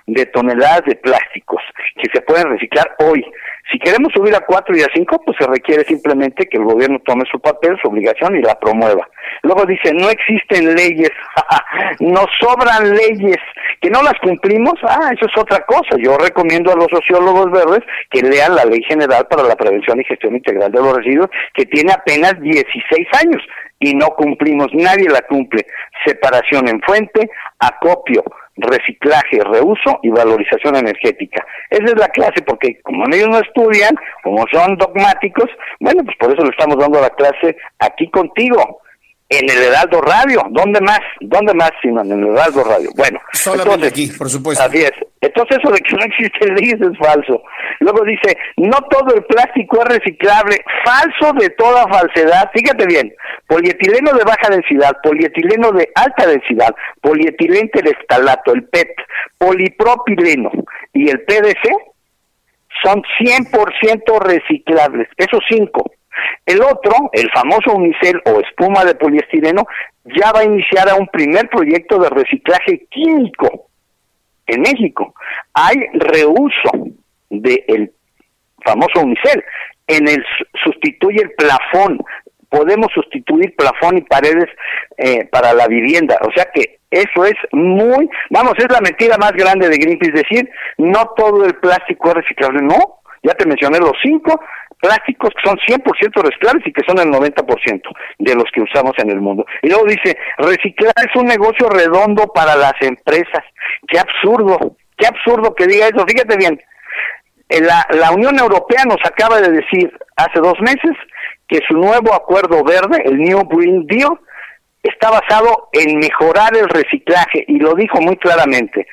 O: de toneladas de plásticos que se pueden reciclar hoy. Si queremos subir a 4 y a 5, pues se requiere simplemente que el gobierno tome su papel, su obligación y la promueva. Luego dice, no existen leyes, nos sobran leyes, que no las cumplimos, ah, eso es otra cosa. Yo recomiendo a los sociólogos verdes que lean la Ley General para la Prevención y Gestión Integral de los Residuos, que tiene apenas 16 años y no cumplimos, nadie la cumple. Separación en fuente, acopio, reciclaje, reuso y valorización energética. Esa es la clase porque como ellos no estudian, como son dogmáticos, bueno, pues por eso le estamos dando la clase aquí contigo en el Heraldo Radio. ¿Dónde más? ¿Dónde más, sino en el Heraldo Radio? Bueno,
A: solamente aquí, por supuesto.
O: Así es. Entonces eso de que no existe leyes es falso. Luego dice, no todo el plástico es reciclable. Falso de toda falsedad. Fíjate bien, polietileno de baja densidad, polietileno de alta densidad, polietileno estalato, el PET, polipropileno y el PDC son 100% reciclables. Esos cinco. El otro, el famoso unicel o espuma de poliestireno, ya va a iniciar a un primer proyecto de reciclaje químico en México. Hay reuso del famoso unicel. En el sustituye el plafón. Podemos sustituir plafón y paredes eh, para la vivienda. O sea que eso es muy, vamos, es la mentira más grande de Greenpeace decir, no todo el plástico es reciclable. No, ya te mencioné los cinco, plásticos que son 100% reciclables y que son el 90% de los que usamos en el mundo. Y luego dice, reciclar es un negocio redondo para las empresas. Qué absurdo, qué absurdo que diga eso. Fíjate bien, la, la Unión Europea nos acaba de decir hace dos meses que su nuevo acuerdo verde, el New Green Deal, está basado en mejorar el reciclaje y lo dijo muy claramente.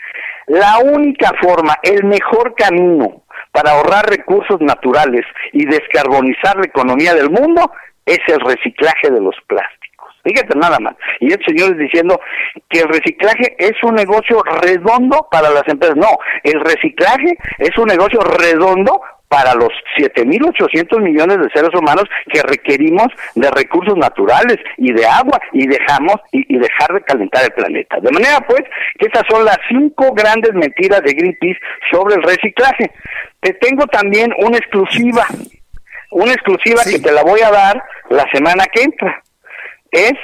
O: La única forma, el mejor camino para ahorrar recursos naturales y descarbonizar la economía del mundo es el reciclaje de los plásticos. Fíjate nada más. Y el señor es diciendo que el reciclaje es un negocio redondo para las empresas. No, el reciclaje es un negocio redondo para los 7.800 millones de seres humanos que requerimos de recursos naturales y de agua y dejamos y, y, dejar de calentar el planeta. De manera pues que estas son las cinco grandes mentiras de Greenpeace sobre el reciclaje. Te tengo también una exclusiva, una exclusiva que te la voy a dar la semana que entra. Es,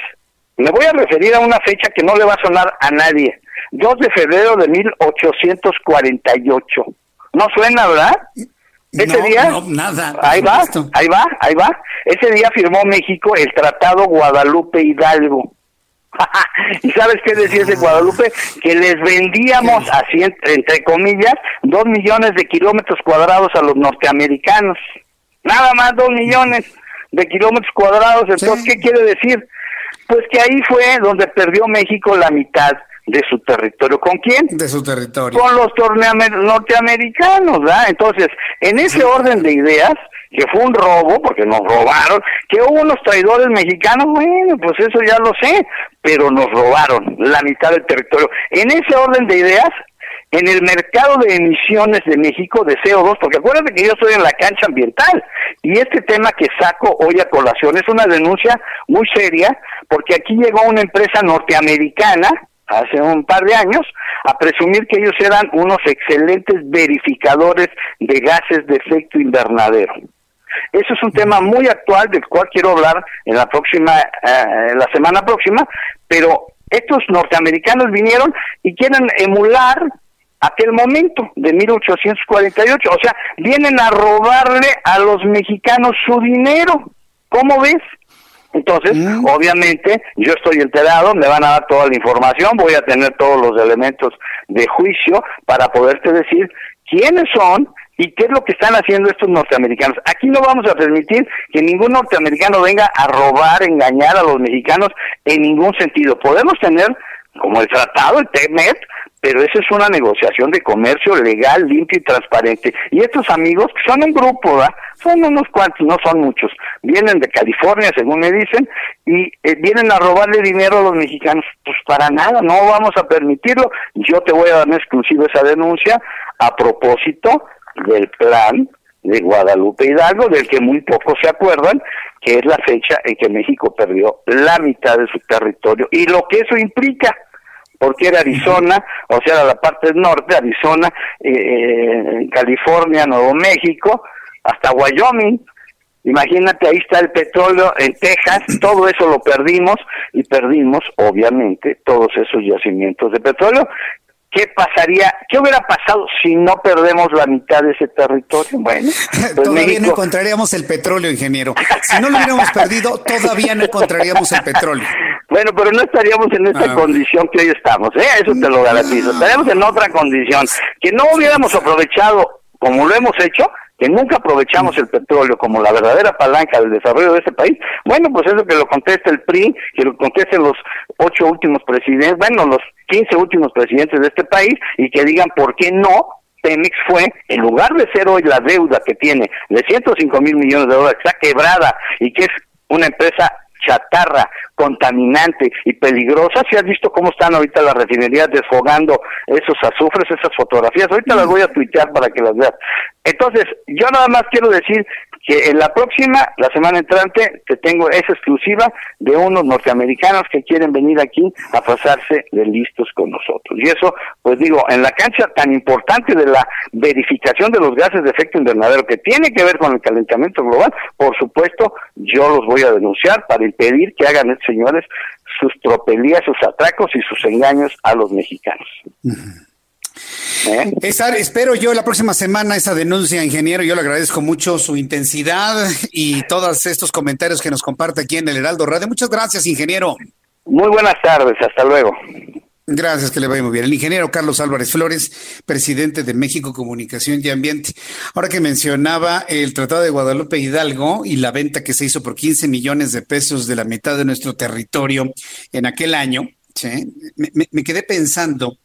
O: me voy a referir a una fecha que no le va a sonar a nadie. 2 de febrero de 1848. ¿No suena, verdad? Ese día,
A: nada.
O: Ahí va, ahí va, ahí va. Ese día firmó México el Tratado Guadalupe Hidalgo. ¿Y sabes qué decía ese Guadalupe? Que les vendíamos, así entre comillas, dos millones de kilómetros cuadrados a los norteamericanos. Nada más dos millones de kilómetros cuadrados. Entonces, ¿qué quiere decir? Pues que ahí fue donde perdió México la mitad de su territorio. ¿Con quién?
A: De su territorio.
O: Con los norteamericanos, ¿verdad? Entonces, en ese orden de ideas, que fue un robo, porque nos robaron, que hubo unos traidores mexicanos, bueno, pues eso ya lo sé, pero nos robaron la mitad del territorio. En ese orden de ideas, en el mercado de emisiones de México de CO2, porque acuérdate que yo estoy en la cancha ambiental y este tema que saco hoy a colación es una denuncia muy seria porque aquí llegó una empresa norteamericana hace un par de años a presumir que ellos eran unos excelentes verificadores de gases de efecto invernadero. Eso es un tema muy actual del cual quiero hablar en la próxima, eh, la semana próxima, pero Estos norteamericanos vinieron y quieren emular aquel momento de 1848, o sea, vienen a robarle a los mexicanos su dinero. ¿Cómo ves? Entonces,
A: Mm.
O: obviamente, yo estoy enterado, me van a dar toda la información, voy a tener todos los elementos de juicio para poderte decir quiénes son y qué es lo que están haciendo estos norteamericanos. Aquí no vamos a permitir que ningún norteamericano venga a robar, engañar a los mexicanos en ningún sentido. Podemos tener como el tratado, el TEMET, pero eso es una negociación de comercio legal, limpio y transparente. Y estos amigos, que son un grupo, son unos cuantos, no son muchos, vienen de California, según me dicen, y eh, vienen a robarle dinero a los mexicanos. Pues para nada, no vamos a permitirlo. Yo te voy a dar en exclusiva esa denuncia a propósito del plan de Guadalupe Hidalgo, del que muy pocos se acuerdan, que es la fecha en que México perdió la mitad de su territorio y lo que eso implica porque era Arizona, o sea, era la parte del norte, Arizona, eh, California, Nuevo México, hasta Wyoming. Imagínate, ahí está el petróleo en Texas, todo eso lo perdimos y perdimos, obviamente, todos esos yacimientos de petróleo. ¿Qué pasaría? ¿Qué hubiera pasado si no perdemos la mitad de ese territorio? Bueno, pues
A: todavía
O: México-
A: no encontraríamos el petróleo, ingeniero. Si no lo hubiéramos perdido, todavía no encontraríamos el petróleo.
O: Bueno, pero no estaríamos en esta
A: Ah.
O: condición que hoy estamos, ¿eh? Eso te lo garantizo. Estaríamos en otra condición. Que no hubiéramos aprovechado, como lo hemos hecho, que nunca aprovechamos el petróleo como la verdadera palanca del desarrollo de este país. Bueno, pues eso que lo conteste el PRI, que lo contesten los ocho últimos presidentes, bueno, los 15 últimos presidentes de este país y que digan por qué no Pemex fue, en lugar de ser hoy la deuda que tiene de 105 mil millones de dólares, que está quebrada y que es una empresa chatarra, contaminante y peligrosa. Si has visto cómo están ahorita las refinerías desfogando esos azufres, esas fotografías, ahorita las voy a tuitear para que las veas. Entonces, yo nada más quiero decir que en la próxima, la semana entrante, te tengo esa exclusiva de unos norteamericanos que quieren venir aquí a pasarse de listos con nosotros. Y eso, pues digo, en la cancha tan importante de la verificación de los gases de efecto invernadero que tiene que ver con el calentamiento global, por supuesto, yo los voy a denunciar para impedir que hagan estos señores sus tropelías, sus atracos y sus engaños a los mexicanos. ¿Eh?
A: Espero yo la próxima semana esa denuncia, ingeniero. Yo le agradezco mucho su intensidad y todos estos comentarios que nos comparte aquí en el Heraldo Radio. Muchas gracias, ingeniero.
O: Muy buenas tardes, hasta luego.
A: Gracias, que le vaya muy bien. El ingeniero Carlos Álvarez Flores, presidente de México Comunicación y Ambiente. Ahora que mencionaba el Tratado de Guadalupe Hidalgo y la venta que se hizo por 15 millones de pesos de la mitad de nuestro territorio en aquel año, ¿sí? me, me- me quedé pensando,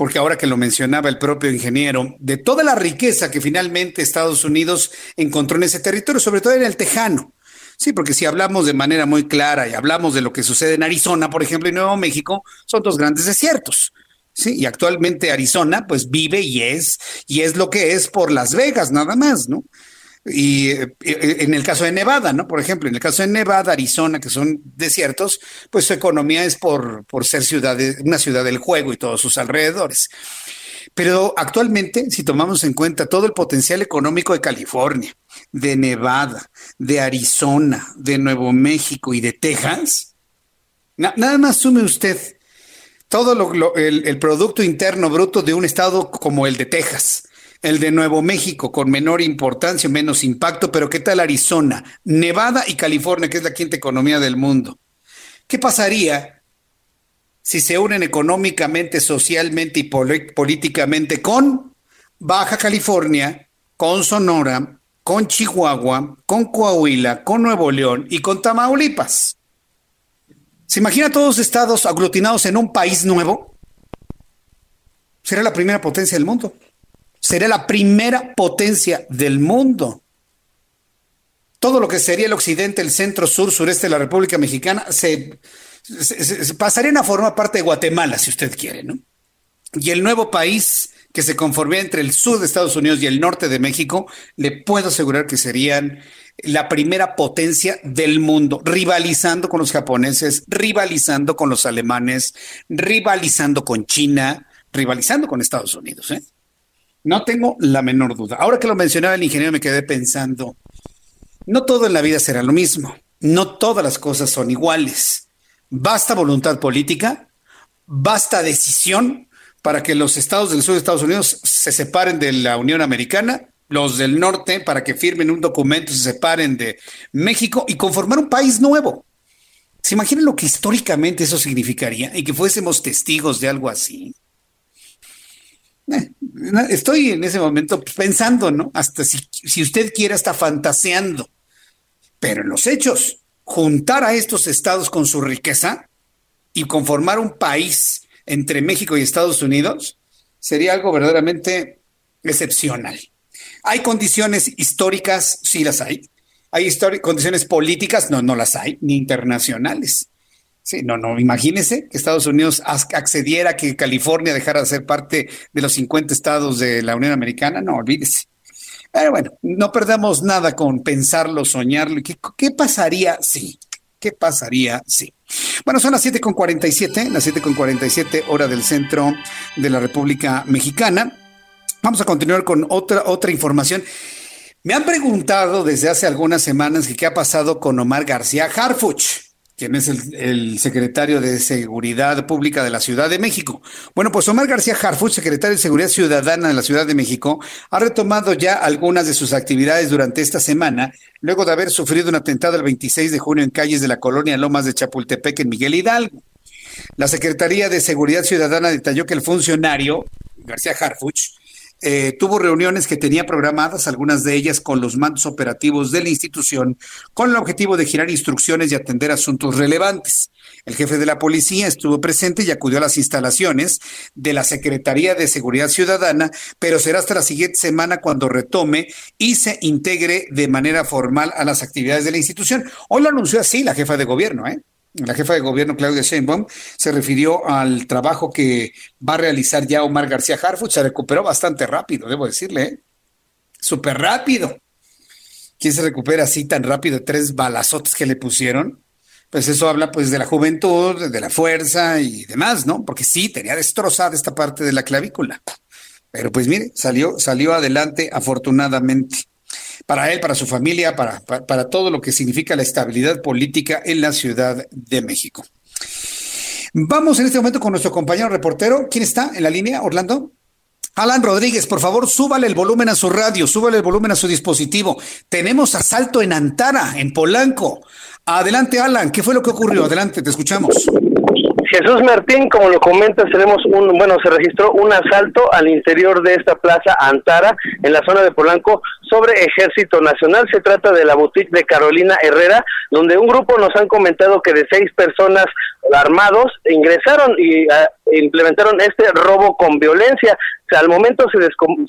A: porque ahora que lo mencionaba el propio ingeniero, de toda la riqueza que finalmente Estados Unidos encontró en ese territorio, sobre todo en el Tejano. Sí, porque si hablamos de manera muy clara y hablamos de lo que sucede en Arizona, por ejemplo, y Nuevo México, son dos grandes desiertos. Sí, y actualmente Arizona pues vive y es y es lo que es por Las Vegas nada más, ¿no? Y eh, eh, en el caso de Nevada, ¿no? Por ejemplo, en el caso de Nevada, Arizona, que son desiertos, pues su economía es por, por ser ciudad una ciudad del juego y todos sus alrededores. Pero actualmente, si tomamos en cuenta todo el potencial económico de California, de Nevada, de Arizona, de Nuevo México y de Texas, na- nada más sume usted todo lo- el Producto Interno Bruto de un estado como el de Texas, el de Nuevo México con menor importancia, menos impacto, pero ¿qué tal Arizona, Nevada y California, que es la quinta economía del mundo? ¿Qué pasaría si se unen económicamente, socialmente y políticamente con Baja California, con Sonora, con Chihuahua, con Coahuila, con Nuevo León y con Tamaulipas? ¿Se imagina todos los estados aglutinados en un país nuevo? Será la primera potencia del mundo. Será la primera potencia del mundo. Todo lo que sería el occidente, el centro, sur, sureste de la República Mexicana se pasarían a formar parte de Guatemala, si usted quiere, ¿no? Y el nuevo país que se conformaría entre el sur de Estados Unidos y el norte de México, le puedo asegurar que serían la primera potencia del mundo, rivalizando con los japoneses, rivalizando con los alemanes, rivalizando con China, rivalizando con Estados Unidos. ¿eh? No tengo la menor duda. Ahora que lo mencionaba el ingeniero, me quedé pensando, no todo en la vida será lo mismo, no todas las cosas son iguales. basta voluntad política, basta decisión para que los estados del sur de Estados Unidos se separen de la Unión Americana, los del norte para que firmen un documento se separen de México y conformar un país nuevo. ¿Se imaginan lo que históricamente eso significaría y que fuésemos testigos de algo así? Eh, estoy en ese momento pensando, ¿no? Hasta si, usted quiere, hasta fantaseando. Pero en los hechos, juntar a estos estados con su riqueza y conformar un país entre México y Estados Unidos sería algo verdaderamente excepcional. Hay condiciones históricas, sí las hay. Hay condiciones políticas, no, no las hay, ni internacionales. Sí, no, no, imagínese que Estados Unidos accediera a que California dejara de ser parte de los 50 estados de la Unión Americana, no, olvídese. Pero bueno, no perdamos nada con pensarlo, soñarlo. ¿Qué, qué pasaría si? ¿Qué pasaría si? Bueno, son las 7.47, las 7.47 hora del centro de la República Mexicana. Vamos a continuar con otra, otra información. Me han preguntado desde hace algunas semanas que qué ha pasado con Omar García Harfuch quien es el, secretario de Seguridad Pública de la Ciudad de México. Bueno, pues Omar García Harfuch, secretario de Seguridad Ciudadana de la Ciudad de México, ha retomado ya algunas de sus actividades durante esta semana, luego de haber sufrido un atentado el 26 de junio en calles de la colonia Lomas de Chapultepec en Miguel Hidalgo. La Secretaría de Seguridad Ciudadana detalló que el funcionario, García Harfuch, eh, tuvo reuniones que tenía programadas, algunas de ellas con los mandos operativos de la institución, con el objetivo de girar instrucciones y atender asuntos relevantes. El jefe de la policía estuvo presente y acudió a las instalaciones de la Secretaría de Seguridad Ciudadana, pero será hasta la siguiente semana cuando retome y se integre de manera formal a las actividades de la institución. Hoy lo anunció así la jefa de gobierno, ¿eh? La jefa de gobierno Claudia Sheinbaum se refirió al trabajo que va a realizar ya Omar García Harfuch. Se recuperó bastante rápido, debo decirle. ¿eh? Súper rápido. ¿Quién se recupera así tan rápido tres balazotes que le pusieron? Pues eso habla pues de la juventud, de la fuerza y demás, ¿no? Porque sí, tenía destrozada esta parte de la clavícula. Pero pues mire, salió, salió adelante afortunadamente para él, para su familia, para, para, todo lo que significa la estabilidad política en la Ciudad de México. Vamos en este momento con nuestro compañero reportero. ¿Quién está en la línea, Orlando? Alan Rodríguez, por favor, súbale el volumen a su radio, súbale el volumen a su dispositivo. Tenemos asalto en Antara, en Polanco. Adelante, Alan, ¿qué fue lo que ocurrió? Adelante, te escuchamos.
F: Jesús Martín, como lo comentas, tenemos un, bueno, se registró un asalto al interior de esta plaza Antara, en la zona de Polanco, sobre Ejército Nacional. Se trata de la boutique de Carolina Herrera, donde un grupo nos han comentado que de seis personas armados ingresaron y ah, implementaron este robo con violencia. Al momento se,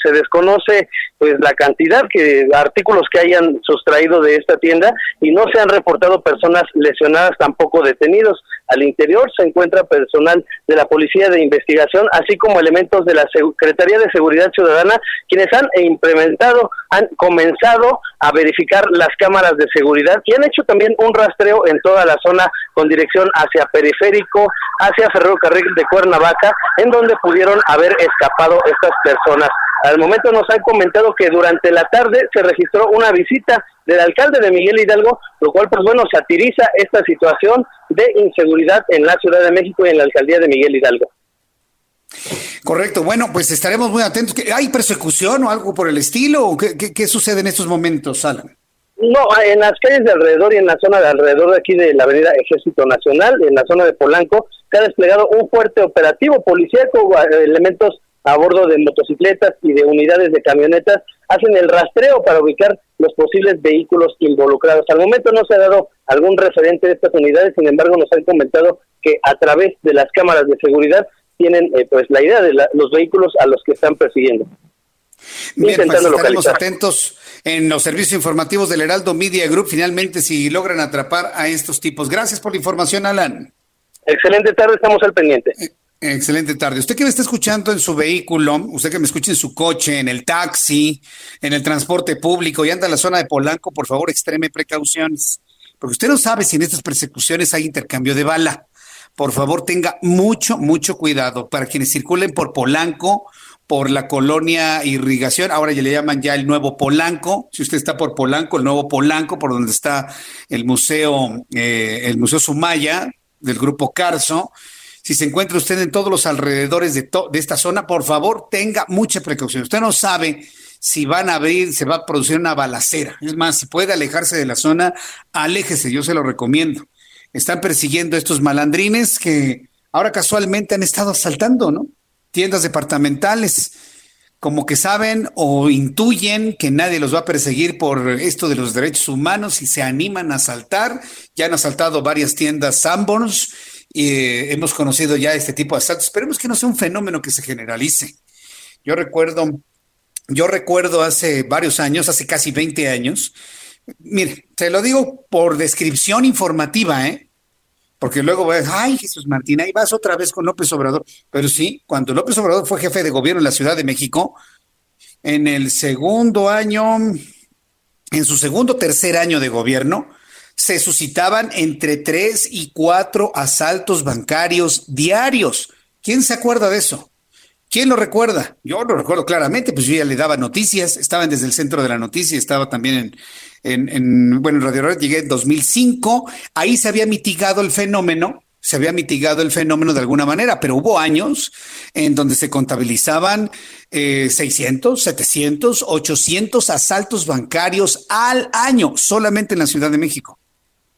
F: se desconoce pues la cantidad de artículos que hayan sustraído de esta tienda y no se han reportado personas lesionadas, tampoco detenidos. Al interior se encuentra personal de la Policía de Investigación, así como elementos de la Secretaría de Seguridad Ciudadana, quienes han implementado, han comenzado a verificar las cámaras de seguridad y han hecho también un rastreo en toda la zona con dirección hacia periférico, hacia ferrocarril de Cuernavaca, en donde pudieron haber escapado estas personas. Al momento nos han comentado que durante la tarde se registró una visita del alcalde de Miguel Hidalgo, lo cual pues bueno satiriza esta situación de inseguridad en la Ciudad de México y en la alcaldía de Miguel Hidalgo.
A: Correcto, bueno, pues estaremos muy atentos. ¿Hay persecución o algo por el estilo? qué, qué sucede en estos momentos, Alan?
F: No, en las calles de alrededor y en la zona de alrededor de aquí de la avenida Ejército Nacional, en la zona de Polanco, se ha desplegado un fuerte operativo policíaco, elementos a bordo de motocicletas y de unidades de camionetas hacen el rastreo para ubicar los posibles vehículos involucrados. Al momento no se ha dado algún referente de estas unidades, sin embargo nos han comentado que a través de las cámaras de tienen eh, pues la idea de los vehículos a los que están persiguiendo.
A: Bien, pues estaremos atentos en los servicios informativos del Heraldo Media Group, finalmente si logran atrapar a estos tipos. Gracias por la información, Alan.
F: Excelente tarde, estamos al pendiente. Eh,
A: excelente tarde. Usted que me está escuchando en su vehículo, usted que me escucha en su coche, en el taxi, en el transporte público y anda en la zona de Polanco, por favor, extreme precauciones. Porque usted no sabe si en estas persecuciones hay intercambio de bala. Por favor, tenga mucho, mucho cuidado para quienes circulen por Polanco por la colonia Irrigación, ahora ya le llaman ya el nuevo Polanco, si usted está por Polanco, el nuevo Polanco, por donde está el museo, eh, el Museo Sumaya, del grupo Carso. Si se encuentra usted en todos los alrededores de, de esta zona, por favor, tenga mucha precaución. Usted no sabe si van a abrir, se va a producir una balacera. Es más, si puede alejarse de la zona, aléjese, yo se lo recomiendo. Están persiguiendo a estos malandrines que ahora casualmente han estado asaltando, ¿no? Tiendas departamentales, como que saben o intuyen que nadie los va a perseguir por esto de los derechos humanos y se animan a asaltar. Ya han asaltado varias tiendas Sanborns eh, hemos conocido ya este tipo de asaltos. Esperemos que no sea un fenómeno que se generalice. Yo recuerdo yo recuerdo hace varios años, hace casi 20 años, mire, te lo digo por descripción informativa, ¿eh? Porque luego decir, ay, Jesús Martín, ahí vas otra vez con López Obrador. Pero sí, cuando López Obrador fue jefe de gobierno en la Ciudad de México, en el segundo año, en su segundo tercer año de gobierno, se suscitaban entre tres y cuatro asaltos bancarios diarios. ¿Quién se acuerda de eso? ¿Quién lo recuerda? Yo lo recuerdo claramente, pues yo ya le daba noticias, estaban desde el centro de la noticia, estaba también en, en, bueno, en Radio Red, llegué en 2005, ahí se había mitigado el fenómeno, se había mitigado el fenómeno de alguna manera, pero hubo años en donde se contabilizaban eh, 600, 700, 800 asaltos bancarios al año, solamente en la Ciudad de México.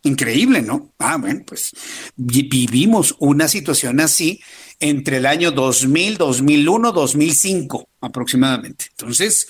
A: Increíble, ¿no? Ah, bueno, pues vivimos una situación así entre el año 2000, 2001, 2005 aproximadamente. Entonces,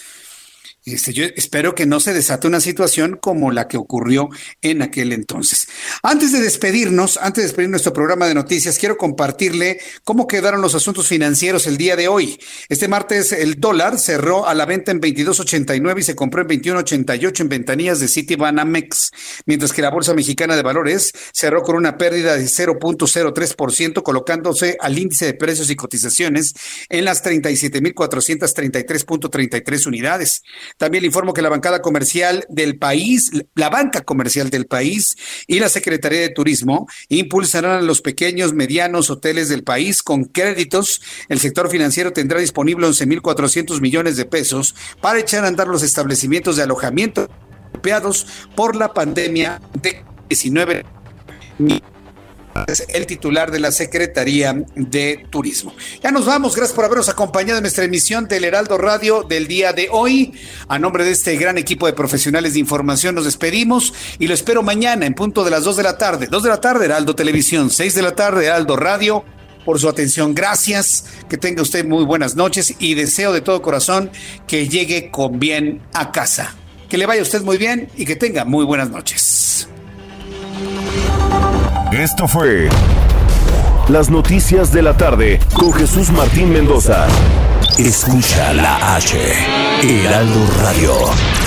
A: este, yo espero que no se desate una situación como la que ocurrió en aquel entonces. Antes de despedirnos, antes de despedir nuestro programa de noticias, quiero compartirle cómo quedaron los asuntos financieros el día de hoy. Este martes el dólar cerró a la venta en 22.89 y se compró en 21.88 en ventanillas de Citibanamex, mientras que la Bolsa Mexicana de Valores cerró con una pérdida de 0.03%, colocándose al índice de precios y cotizaciones en las 37.433.33 unidades. También le informo que la bancada comercial del país, la banca comercial del país y la Secretaría de Turismo impulsarán a los pequeños, medianos hoteles del país con créditos. El sector financiero tendrá disponible 11.400 millones de pesos para echar a andar los establecimientos de alojamiento golpeados por la pandemia de 19 el titular de la Secretaría de Turismo. Ya nos vamos, gracias por habernos acompañado en nuestra emisión del Heraldo Radio del día de hoy. A nombre de este gran equipo de profesionales de información nos despedimos y lo espero mañana en punto de las 2 de la tarde. 2 de la tarde, Heraldo Televisión, 6 de la tarde, Heraldo Radio. Por su atención, gracias. Que tenga usted muy buenas noches y deseo de todo corazón que llegue con bien a casa. Que le vaya usted muy bien y que tenga muy buenas noches.
K: Esto fue Las Noticias de la Tarde con Jesús Martín Mendoza. Escucha la H, Heraldo Radio.